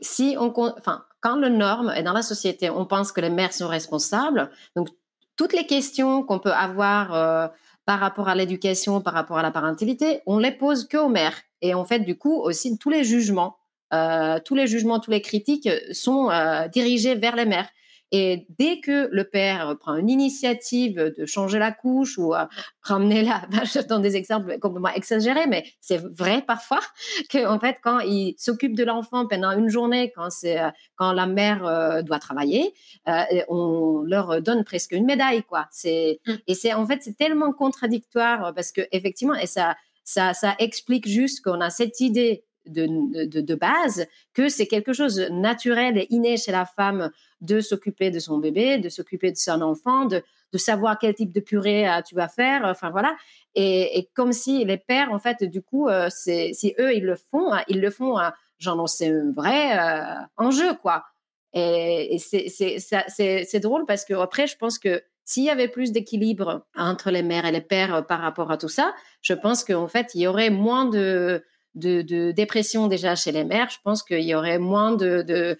si on, enfin, quand le norme est dans la société, on pense que les mères sont responsables. Donc toutes les questions qu'on peut avoir par rapport à l'éducation, par rapport à la parentalité, on les pose que aux mères. Et en fait, du coup, aussi tous les jugements euh, tous les jugements, tous les critiques sont euh, dirigés vers les mères. Et dès que le père prend une initiative de changer la couche ou euh, ramener la, je donne des exemples complètement exagérés, mais c'est vrai parfois que en fait quand il s'occupe de l'enfant pendant une journée, quand c'est quand la mère doit travailler, on leur donne presque une médaille quoi. C'est mmh. et c'est en fait c'est tellement contradictoire parce que effectivement et ça ça, ça explique juste qu'on a cette idée de, de, base que c'est quelque chose de naturel et inné chez la femme de s'occuper de son bébé, de s'occuper de son enfant, de, de savoir quel type de purée euh, tu vas faire, enfin voilà. Et, comme si les pères, en fait, du coup, euh, si eux, ils le font, hein, ils le font, hein, genre, c'est un vrai euh, enjeu, quoi. Et, c'est drôle parce que après, je pense que s'il y avait plus d'équilibre entre les mères et les pères par rapport à tout ça, je pense qu'en fait, il y aurait moins de, de, dépression déjà chez les mères, je pense qu'il y aurait moins de,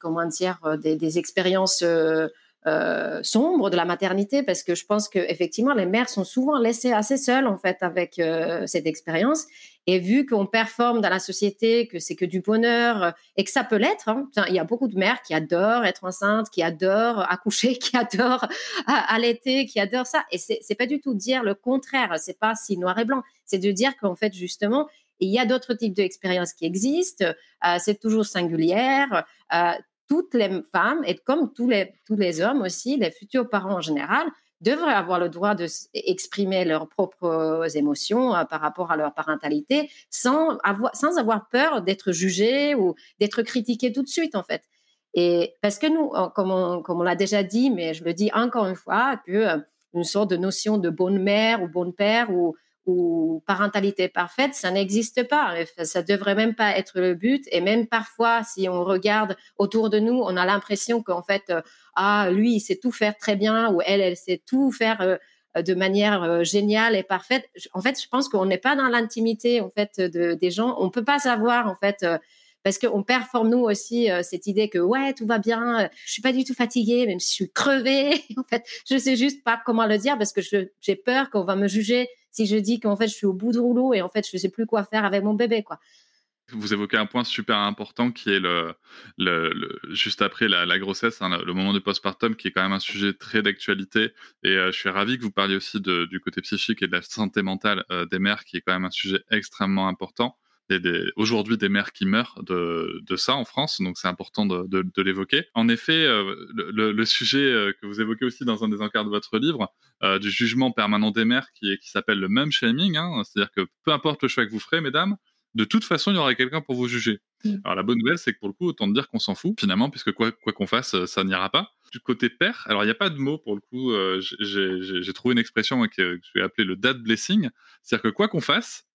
comment dire, euh, des, expériences euh, euh, sombres de la maternité, parce que je pense que effectivement les mères sont souvent laissées assez seules en fait avec cette expérience. Et vu qu'on performe dans la société, que c'est que du bonheur et que ça peut l'être, hein, il y a beaucoup de mères qui adorent être enceintes, qui adorent accoucher, qui adorent allaiter, qui adorent ça. Et c'est pas du tout dire le contraire. C'est pas si noir et blanc. C'est de dire qu'en fait justement il y a d'autres types d'expériences qui existent. Euh, c'est toujours singulière. Euh, toutes les femmes et comme tous les tous les hommes aussi, les futurs parents en général, devraient avoir le droit d'exprimer leurs propres émotions euh, par rapport à leur parentalité sans avoir, sans avoir peur d'être jugé ou d'être critiqué tout de suite, en fait. Et parce que nous, comme on, on l'a déjà dit, mais je le dis encore une fois, que euh, une sorte de notion de bonne mère ou bonne père ou, ou parentalité parfaite, ça n'existe pas. Ça devrait même pas être le but. Et même parfois, si on regarde autour de nous, on a l'impression qu'en fait, euh, ah, lui, il sait tout faire très bien, ou elle, elle sait tout faire euh, de manière euh, géniale et parfaite. En fait, je pense qu'on n'est pas dans l'intimité en fait de, des gens. On peut pas savoir en fait parce qu'on performe nous aussi cette idée que ouais tout va bien, je suis pas du tout fatiguée même si je suis crevée. en fait, je sais juste pas comment le dire parce que j'ai peur qu'on va me juger si je dis qu'en fait je suis au bout du rouleau et en fait je sais plus quoi faire avec mon bébé quoi. Vous évoquez un point super important qui est le, juste après la, grossesse, hein, le moment de postpartum, qui est quand même un sujet très d'actualité. Et euh, je suis ravi que vous parliez aussi du côté psychique et de la santé mentale euh, des mères, qui est quand même un sujet extrêmement important. Il y a aujourd'hui des mères qui meurent de, de ça en France, donc c'est important de, de, de l'évoquer. En effet, euh, le, le, sujet euh, que vous évoquez aussi dans un des encarts de votre livre, euh, du jugement permanent des mères, qui, qui s'appelle le même shaming, hein, c'est-à-dire que peu importe le choix que vous ferez, mesdames, de toute façon, il y aura quelqu'un pour vous juger. Mm. Alors la bonne nouvelle, c'est que pour le coup, autant dire qu'on s'en fout finalement, puisque quoi qu'on fasse, ça n'ira pas. Du côté père, alors il n'y a pas de mot pour le coup. j'ai trouvé une expression que, que je vais appeler le dad blessing, c'est-à-dire que quoi qu'on fasse,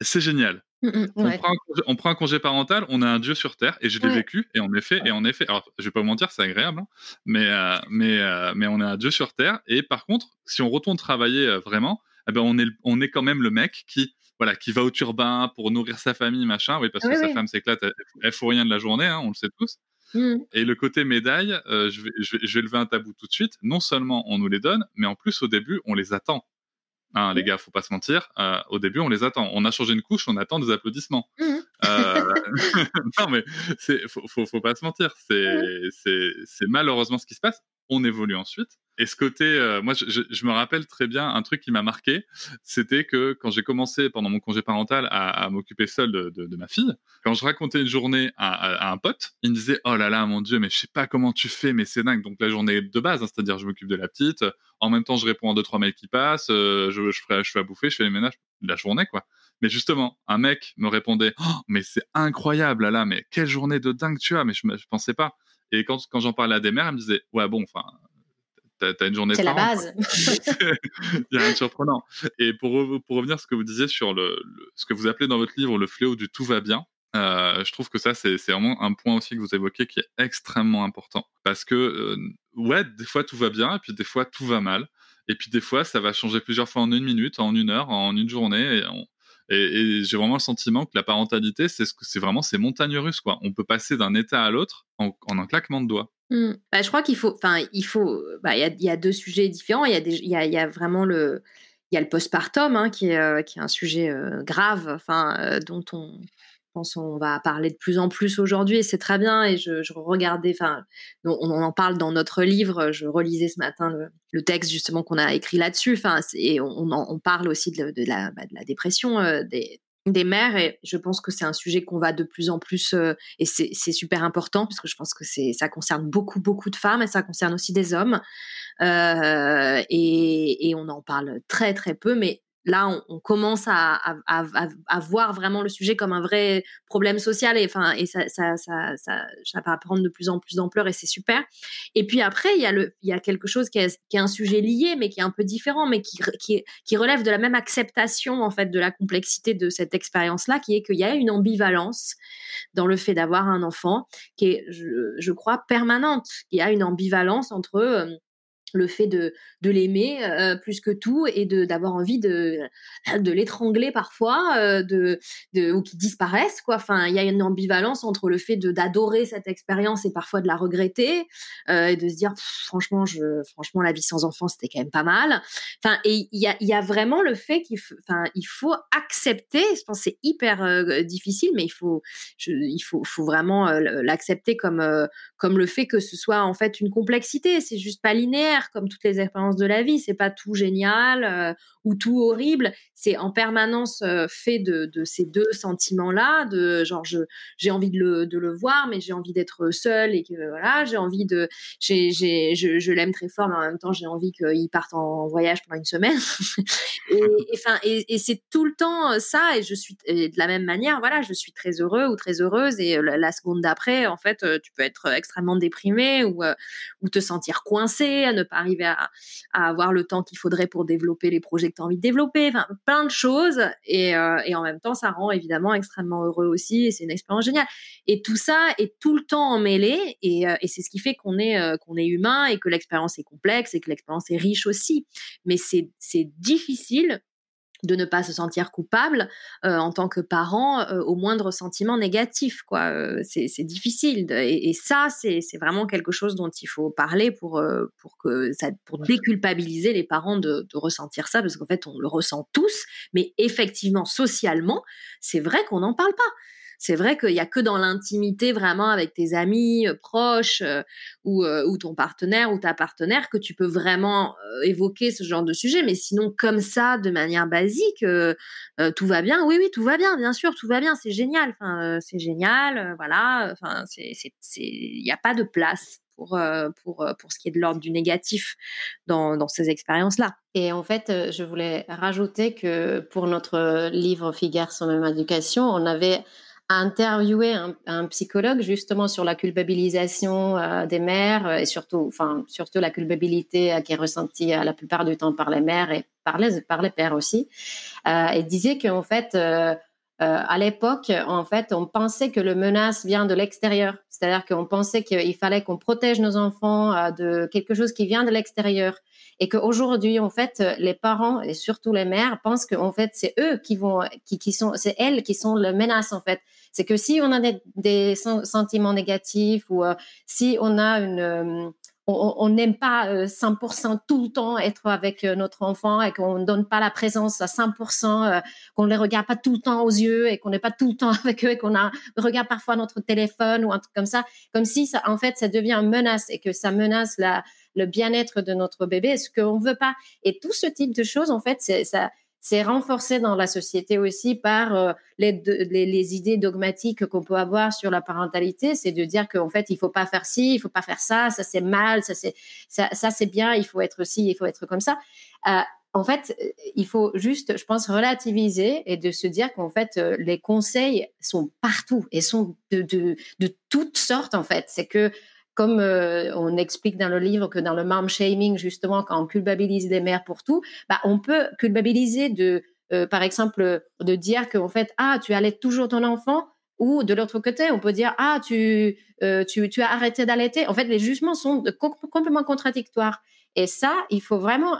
c'est génial. Mmh, mmh, on, prend un congé, parental, on a un dieu sur terre, et je l'ai vécu. Et en effet, et en effet, alors je vais pas vous mentir, c'est agréable, hein, mais euh, mais euh, mais on a un dieu sur terre. Et par contre, si on retourne travailler euh, vraiment, eh ben on est on est quand même le mec qui voilà qui va au turbin pour nourrir sa famille, machin. Oui, parce que sa femme s'éclate, elle, elle, fout rien de la journée, hein, on le sait tous. Mmh. Et le côté médaille, je, vais, je, vais, je vais lever un tabou tout de suite. Non seulement on nous les donne, mais en plus au début on les attend. Hein, les gars, faut pas se mentir. Euh, au début, on les attend. On a changé une couche, on attend des applaudissements. Mmh. Euh, non, mais c'est faut, faut, faut, pas se mentir. C'est c'est malheureusement ce qui se passe. on évolue ensuite. Et ce côté, euh, moi, je, me rappelle très bien un truc qui m'a marqué, c'était que quand j'ai commencé pendant mon congé parental à, m'occuper seul de, ma fille, quand je racontais une journée à, un pote, il me disait oh là là, mon dieu, mais je sais pas comment tu fais, mais c'est dingue. Donc la journée de base, hein, c'est-à-dire je m'occupe de la petite, en même temps je réponds à deux trois mails qui passent, euh, je, je, fais, je fais à bouffer, je fais les ménages, la journée quoi. Mais justement, un mec me répondait oh, mais c'est incroyable là là, mais quelle journée de dingue tu as, mais je, je pensais pas. Et quand, quand j'en parlais à des mères, elles me disaient ouais bon, enfin t'as une journée C'est la base. Il y a rien de surprenant. Et pour, pour revenir à ce que vous disiez sur le, ce que vous appelez dans votre livre le fléau du tout va bien, euh, je trouve que ça, c'est vraiment un point aussi que vous évoquez qui est extrêmement important. Parce que, euh, ouais, des fois tout va bien, et puis des fois tout va mal. Et puis des fois, ça va changer plusieurs fois en une minute, en une heure, en une journée. Et, et, et j'ai vraiment le sentiment que la parentalité, c'est ce c'est vraiment ces montagnes russes. Quoi. On peut passer d'un état à l'autre en, en un claquement de doigts. Mmh. Bah, je crois qu'il faut, enfin, il faut, bah, il y, a, deux sujets différents. Il y a, vraiment le, il y a le postpartum hein, qui est, euh, un sujet euh, grave, enfin, euh, dont on pense on va parler de plus en plus aujourd'hui et c'est très bien. Et je, regardais, enfin, on, en parle dans notre livre. Je relisais ce matin le, texte justement qu'on a écrit là-dessus. Et on, on, parle aussi de, de, la, bah, de la, dépression des, des mères et je pense que c'est un sujet qu'on va de plus en plus euh, et c'est super important parce que je pense que c'est ça concerne beaucoup beaucoup de femmes et ça concerne aussi des hommes. Euh, et, et, on en parle très très peu mais là, on, commence à, voir vraiment le sujet comme un vrai problème social et enfin et ça ça ça ça, va prendre de plus en plus d'ampleur et c'est super. Et puis après, il y a le il y a quelque chose qui est, qui est un sujet lié mais qui est un peu différent mais qui qui, qui relève de la même acceptation en fait de la complexité de cette expérience là qui est qu'il y a une ambivalence dans le fait d'avoir un enfant qui est je, je crois permanente. Il y a une ambivalence entre euh, le fait de, de l'aimer euh, plus que tout et de d'avoir envie de de l'étrangler parfois euh, de, de ou qu'il disparaisse quoi. Enfin il y a une ambivalence entre le fait de d'adorer cette expérience et parfois de la regretter euh, et de se dire franchement je franchement la vie sans enfant c'était quand même pas mal. Enfin et il y a y a vraiment le fait qu'il il faut accepter je pense c'est hyper difficile mais il faut il faut faut vraiment l'accepter comme comme le fait que ce soit en fait une complexité. C'est juste pas linéaire comme toutes les expériences de la vie. C'est pas tout génial euh, ou tout horrible. C'est en permanence euh, fait de, ces deux sentiments-là, de genre j'ai envie de le, de le voir, mais j'ai envie d'être seule et que voilà, j'ai envie de, j'ai, j'ai, je, je l'aime très fort, mais en même temps j'ai envie qu'il parte en voyage pendant une semaine. et enfin et, c'est tout le temps ça. Et je suis de la même manière, voilà, je suis très heureux ou très heureuse et la, seconde d'après, en fait, tu peux être extrêmement déprimé ou ou te sentir coincé, à ne arriver à, à avoir le temps qu'il faudrait pour développer les projets que tu as envie de développer, plein de choses. Et, euh, et, en même temps, ça rend évidemment extrêmement heureux aussi. Et c'est une expérience géniale. Et tout ça est tout le temps emmêlé. Et, euh, et c'est ce qui fait qu'on est, euh, qu'on est humain et que l'expérience est complexe et que l'expérience est riche aussi. Mais c'est difficile de ne pas se sentir coupable euh, en tant que parent euh, au moindre sentiment négatif quoi. Euh, c'est difficile et, et, ça c'est vraiment quelque chose dont il faut parler pour euh, pour que ça pour déculpabiliser les parents de, de ressentir ça parce qu'en fait on le ressent tous mais effectivement socialement c'est vrai qu'on n'en parle pas c'est vrai qu'il y a que dans l'intimité vraiment avec tes amis euh, proches euh, ou, euh, ou, ton partenaire ou ta partenaire que tu peux vraiment évoquer ce genre de sujet. Mais sinon, comme ça, de manière basique, tout va bien. Oui, oui, tout va bien, bien sûr, tout va bien. C'est génial. Enfin, c'est génial. voilà. Enfin, il n'y a pas de place pour, pour, pour ce qui est de l'ordre du négatif dans, dans ces expériences-là. Et en fait, je voulais rajouter que pour notre livre Figure sans même éducation, on avait interviewé un, un, psychologue justement sur la culpabilisation euh, des mères et surtout, enfin, surtout la culpabilité euh, qui est ressentie euh, la plupart du temps par les mères et par les, par les pères aussi. Euh, et disait qu'en fait, euh, à l'époque, en fait, on pensait que le menace vient de l'extérieur. C'est-à-dire qu'on pensait qu'il fallait qu'on protège nos enfants de quelque chose qui vient de l'extérieur et qu'aujourd'hui, en fait, les parents et surtout les mères pensent qu'en fait, c'est eux qui vont, qui, sont, c'est elles qui sont le menace en fait. C'est que si on a des, sentiments négatifs ou euh, si on a une euh, on n'aime pas 100% euh, tout le temps être avec notre enfant et qu'on ne donne pas la présence à 100%, qu'on ne les regarde pas tout le temps aux yeux et qu'on n'est pas tout le temps avec eux et qu'on regarde parfois notre téléphone ou un truc comme ça, comme si ça, en fait ça devient une menace et que ça menace la, le bien-être de notre bébé, ce qu'on veut pas. Et tout ce type de choses, en fait, ça. C'est renforcé dans la société aussi par euh, les, idées dogmatiques qu'on peut avoir sur la parentalité. C'est de dire qu'en fait, il faut pas faire ci, il faut pas faire ça, ça c'est mal, ça c'est ça, c'est bien, il faut être ci, il faut être comme ça. Euh, en fait, euh, il faut juste, je pense, relativiser et de se dire qu'en fait, les conseils sont partout et sont de, de, de toutes sortes, en fait. C'est que, comme euh, on explique dans le livre que dans le mom shaming, justement, quand on culpabilise des mères pour tout, bah, on peut culpabiliser de, par exemple, de dire qu'en fait, ah, tu allais toujours ton enfant, ou de l'autre côté, on peut dire ah tu tu, tu, as arrêté d'allaiter. En fait, les jugements sont complètement contradictoires. Et ça, il faut vraiment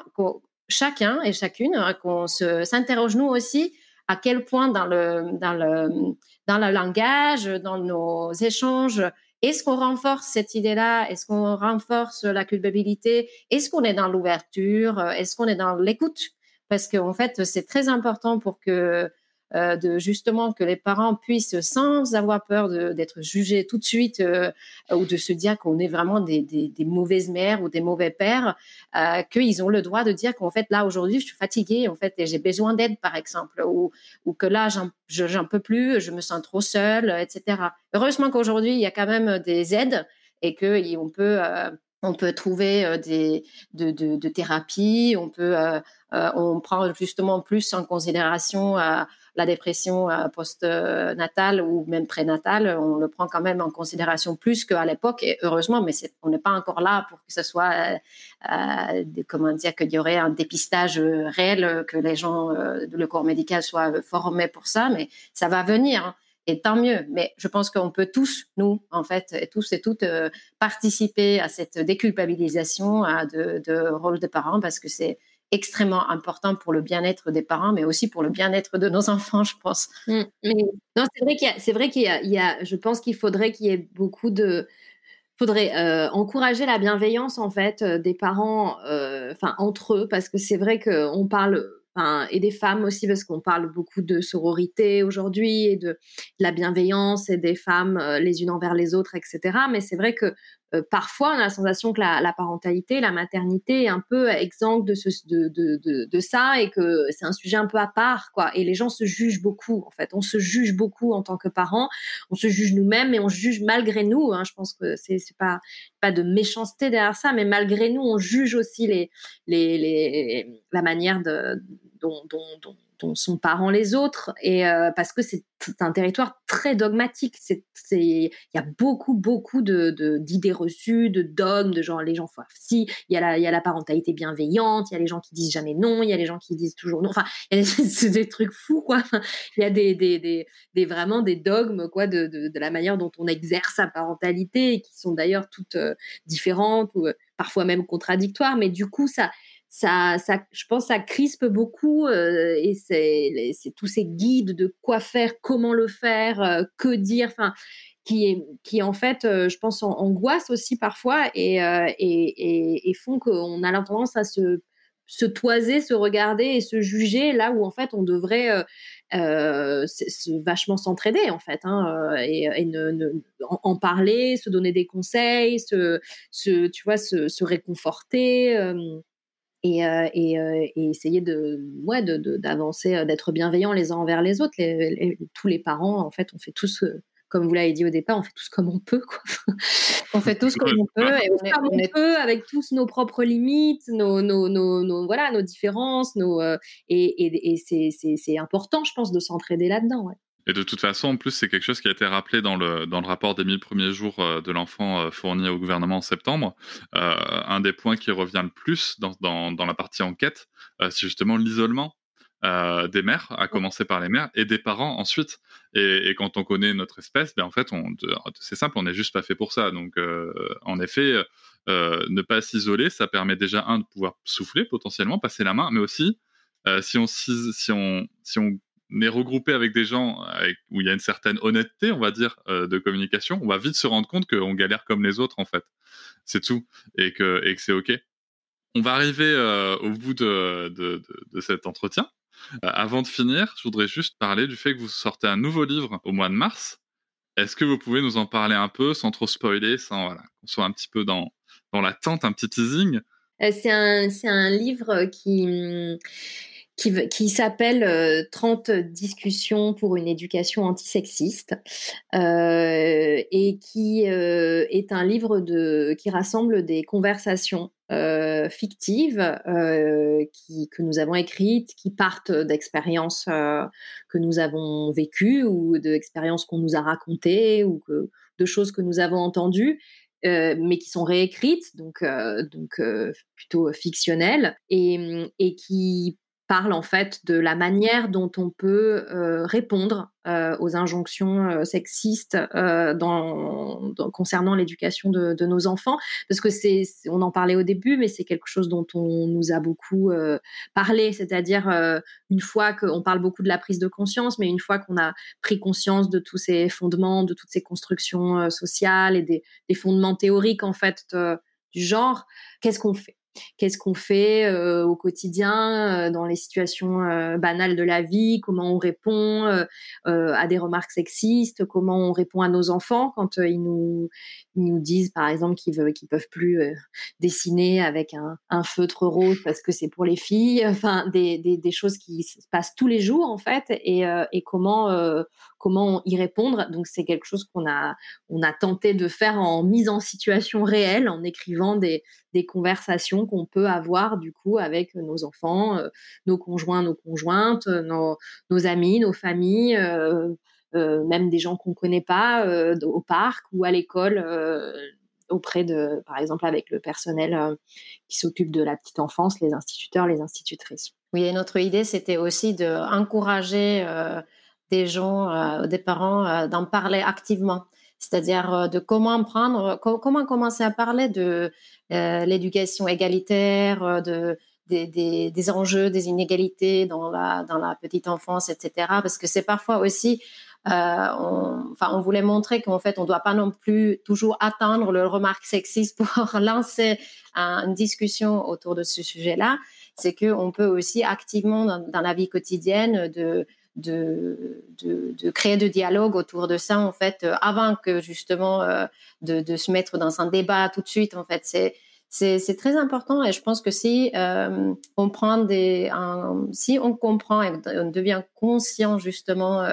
chacun et chacune, hein, qu'on s'interroge nous aussi à quel point dans le, dans le, dans le langage, dans nos échanges, est-ce qu'on renforce cette idée-là? Est-ce qu'on renforce la culpabilité? Est-ce qu'on est dans l'ouverture? Est-ce qu'on est dans l'écoute? Parce qu'en fait, c'est très important pour que euh, justement que les parents puissent, sans avoir peur d'être jugés tout de suite euh, ou de se dire qu'on est vraiment des, mauvaises mères ou des mauvais pères, euh, qu'ils ont le droit de dire qu'en fait là aujourd'hui je suis fatiguée en fait et j'ai besoin d'aide par exemple ou, que là j'en peux plus, je me sens trop seule, etc. Heureusement qu'aujourd'hui il y a quand même des aides et que on peut on peut trouver des de, de, de thérapies, on peut on prend justement plus en considération la dépression euh, post-natale ou même prénatale, on le prend quand même en considération plus qu'à l'époque. Et heureusement, mais on n'est pas encore là pour que ce soit, euh, euh comment dire, qu'il y aurait un dépistage euh, réel, que les gens, le corps médical soit formé pour ça. Mais ça va venir. Hein, et tant mieux. Mais je pense qu'on peut tous, nous, en fait, et tous et toutes, participer à cette déculpabilisation de, de rôle de parents parce que c'est extrêmement important pour le bien-être des parents, mais aussi pour le bien-être de nos enfants, je pense. Mais non, c'est vrai qu'il y a, c'est vrai qu'il y a, je pense qu'il faudrait qu'il y ait beaucoup de, faudrait euh, encourager la bienveillance en fait euh, des parents, euh, enfin entre eux, parce que c'est vrai qu'on parle et des femmes aussi, parce qu'on parle beaucoup de sororité aujourd'hui et de, la bienveillance et des femmes les unes envers les autres, etc. Mais c'est vrai que euh, parfois, on a la sensation que la, parentalité, la maternité est un peu exempte de, ce, de, de, de, ça et que c'est un sujet un peu à part, quoi. Et les gens se jugent beaucoup, en fait. On se juge beaucoup en tant que parents. On se juge nous-mêmes et on juge malgré nous. Hein. Je pense que c'est pas pas de méchanceté derrière ça, mais malgré nous, on juge aussi les, les, les la manière de dont, dont, dont, sont parents les autres, et euh, parce que c'est un territoire très dogmatique. C'est, il y a beaucoup, beaucoup de, d'idées reçues, de dogmes, de genre les gens font si, il y a la, y a la parentalité bienveillante, il y a les gens qui disent jamais non, il y a les gens qui disent toujours non. Enfin, a des, trucs fous, quoi. Il y a des, des, des, vraiment des dogmes, quoi, de, de, la manière dont on exerce sa parentalité, qui sont d'ailleurs toutes euh, différentes ou euh, parfois même contradictoires. Mais du coup, ça, ça, ça, je pense, ça crispe beaucoup euh, et c'est, tous ces guides de quoi faire, comment le faire, euh, que dire, enfin, qui, qui en fait, euh, je pense, en, angoisse aussi parfois et, et, et, font qu'on a tendance à se, se toiser, se regarder et se juger là où en fait on devrait vachement s'entraider en fait hein, et, en, parler, se donner des conseils, se, se tu vois, se réconforter et, euh, et, euh, et, essayer de ouais d'avancer euh, d'être bienveillants les uns envers les autres les, tous les parents en fait on fait tous comme vous l'avez dit au départ on fait tous comme on peut quoi. on fait tous comme on peut et on est, on, peut avec tous nos propres limites nos, nos, nos, nos voilà nos différences nos et, et c'est important je pense de s'entraider là-dedans ouais. Et de toute façon, en plus, c'est quelque chose qui a été rappelé dans le, dans le rapport des 1000 premiers jours euh, de l'enfant euh, fourni au gouvernement en septembre. Euh, un des points qui revient le plus dans, dans, dans la partie enquête, c'est justement l'isolement euh, des mères, à commencer par les mères, et des parents ensuite. Et, et quand on connaît notre espèce, ben en fait, c'est simple, on n'est juste pas fait pour ça. Donc, euh, en effet, euh, ne pas s'isoler, ça permet déjà un de pouvoir souffler potentiellement, passer la main, mais aussi si on si on si on est regroupé avec des gens où il y a une certaine honnêteté, on va dire, euh, de communication, on va vite se rendre compte qu'on galère comme les autres, en fait. C'est tout. Et que, c'est OK. On va arriver euh, au bout de, de, de, cet entretien. Euh, avant de finir, je voudrais juste parler du fait que vous sortez un nouveau livre au mois de mars. Est-ce que vous pouvez nous en parler un peu sans trop spoiler, sans voilà, qu'on soit un petit peu dans, dans l'attente, un petit teasing? C'est un, un livre qui qui, s'appelle 30 euh, discussions pour une éducation antisexiste euh, et qui euh, est un livre de, qui rassemble des conversations euh, fictives qui, que nous avons écrites, qui partent d'expériences que nous avons vécues ou d'expériences qu'on nous a racontées ou que, de choses que nous avons entendues. mais qui sont réécrites, donc, donc plutôt fictionnelles, et, et qui parle en fait de la manière dont on peut euh, répondre euh, aux injonctions euh, sexistes concernant l'éducation de, nos enfants, parce que c'est, on en parlait au début, mais c'est quelque chose dont on nous a beaucoup parlé, c'est-à-dire une fois qu'on parle beaucoup de la prise de conscience, mais une fois qu'on a pris conscience de tous ces fondements, de toutes ces constructions sociales et des, des, fondements théoriques en fait du genre, qu'est-ce qu'on fait? Qu'est-ce qu'on fait euh, au quotidien euh, dans les situations euh, banales de la vie? Comment on répond à des remarques sexistes? Comment on répond à nos enfants quand ils nous nous disent par exemple qu'ils veulent qu'ils peuvent plus dessiner avec un, un, feutre rose parce que c'est pour les filles? Enfin, des, des, des, choses qui se passent tous les jours en fait et, et comment comment y répondre. Donc c'est quelque chose qu'on a, on a tenté de faire en mise en situation réelle, en écrivant des, des conversations qu'on peut avoir du coup avec nos enfants, euh, nos conjoints, nos conjointes, nos, nos amis, nos familles. Euh, euh, même des gens qu'on connaît pas au parc ou à l'école auprès de, par exemple, avec le personnel qui s'occupe de la petite enfance, les instituteurs, les institutrices. Oui, et notre idée, c'était aussi d'encourager gens, euh, des parents, euh, d'en parler activement. C'est-à-dire euh, de comment prendre, comment commencer à parler de l'éducation égalitaire, de, des, enjeux, des inégalités dans la, dans petite enfance, etc. Parce que c'est parfois aussi, on, enfin, on voulait montrer qu'en fait, on ne doit pas non plus toujours attendre le remarque sexiste pour lancer une discussion autour de ce sujet-là. C'est qu'on peut aussi activement, dans, la vie quotidienne, de, de, de, créer de dialogue autour de ça, en fait, euh, avant que justement euh, de, se mettre dans un débat tout de suite, en fait. C'est, c'est, très important et je pense que si euh, on prend des, si on comprend et on devient conscient justement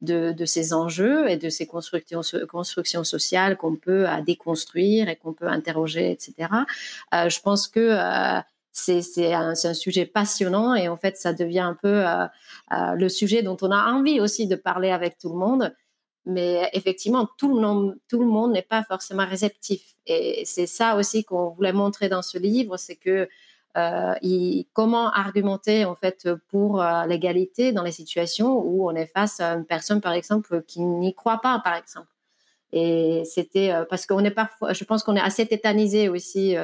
de, de, ces enjeux et de ces constructions, constructions sociales qu'on peut déconstruire et qu'on peut interroger, etc. je pense que c'est un, sujet passionnant et en fait, ça devient un peu euh, euh, le sujet dont on a envie aussi de parler avec tout le monde. Mais effectivement, tout le monde, tout le monde n'est pas forcément réceptif. Et c'est ça aussi qu'on voulait montrer dans ce livre, c'est que euh, comment argumenter en fait pour l'égalité dans les situations où on est face à une personne, par exemple, qui n'y croit pas, par exemple. Et c'était parce qu'on est parfois, je pense qu'on est assez tétanisé aussi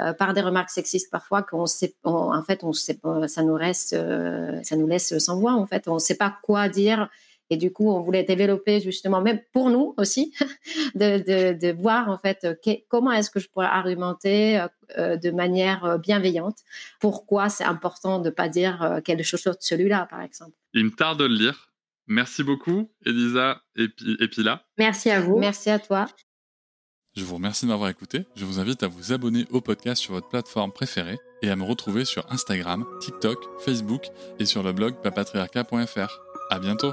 euh, par des remarques sexistes parfois qu'on sait, en fait, on sait, ça nous reste, euh, ça nous laisse sans voix. En fait, on ne sait pas quoi dire. Et du coup, on voulait développer justement, même pour nous aussi, de, de, de, voir en fait comment est-ce que je pourrais argumenter euh, de manière bienveillante. Pourquoi c'est important de pas dire quelque chose de celui-là, par exemple. Il me tarde de le lire. Merci beaucoup, Elisa et, et Pila. Merci à vous. Merci à toi. Je vous remercie de m'avoir écouté. Je vous invite à vous abonner au podcast sur votre plateforme préférée et à me retrouver sur Instagram, TikTok, Facebook et sur le blog papatriarca.fr. À bientôt!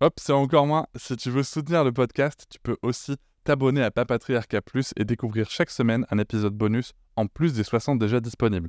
Hop, c'est encore moins. Si tu veux soutenir le podcast, tu peux aussi t'abonner à Papatriarca Plus et découvrir chaque semaine un épisode bonus en plus des 60 déjà disponibles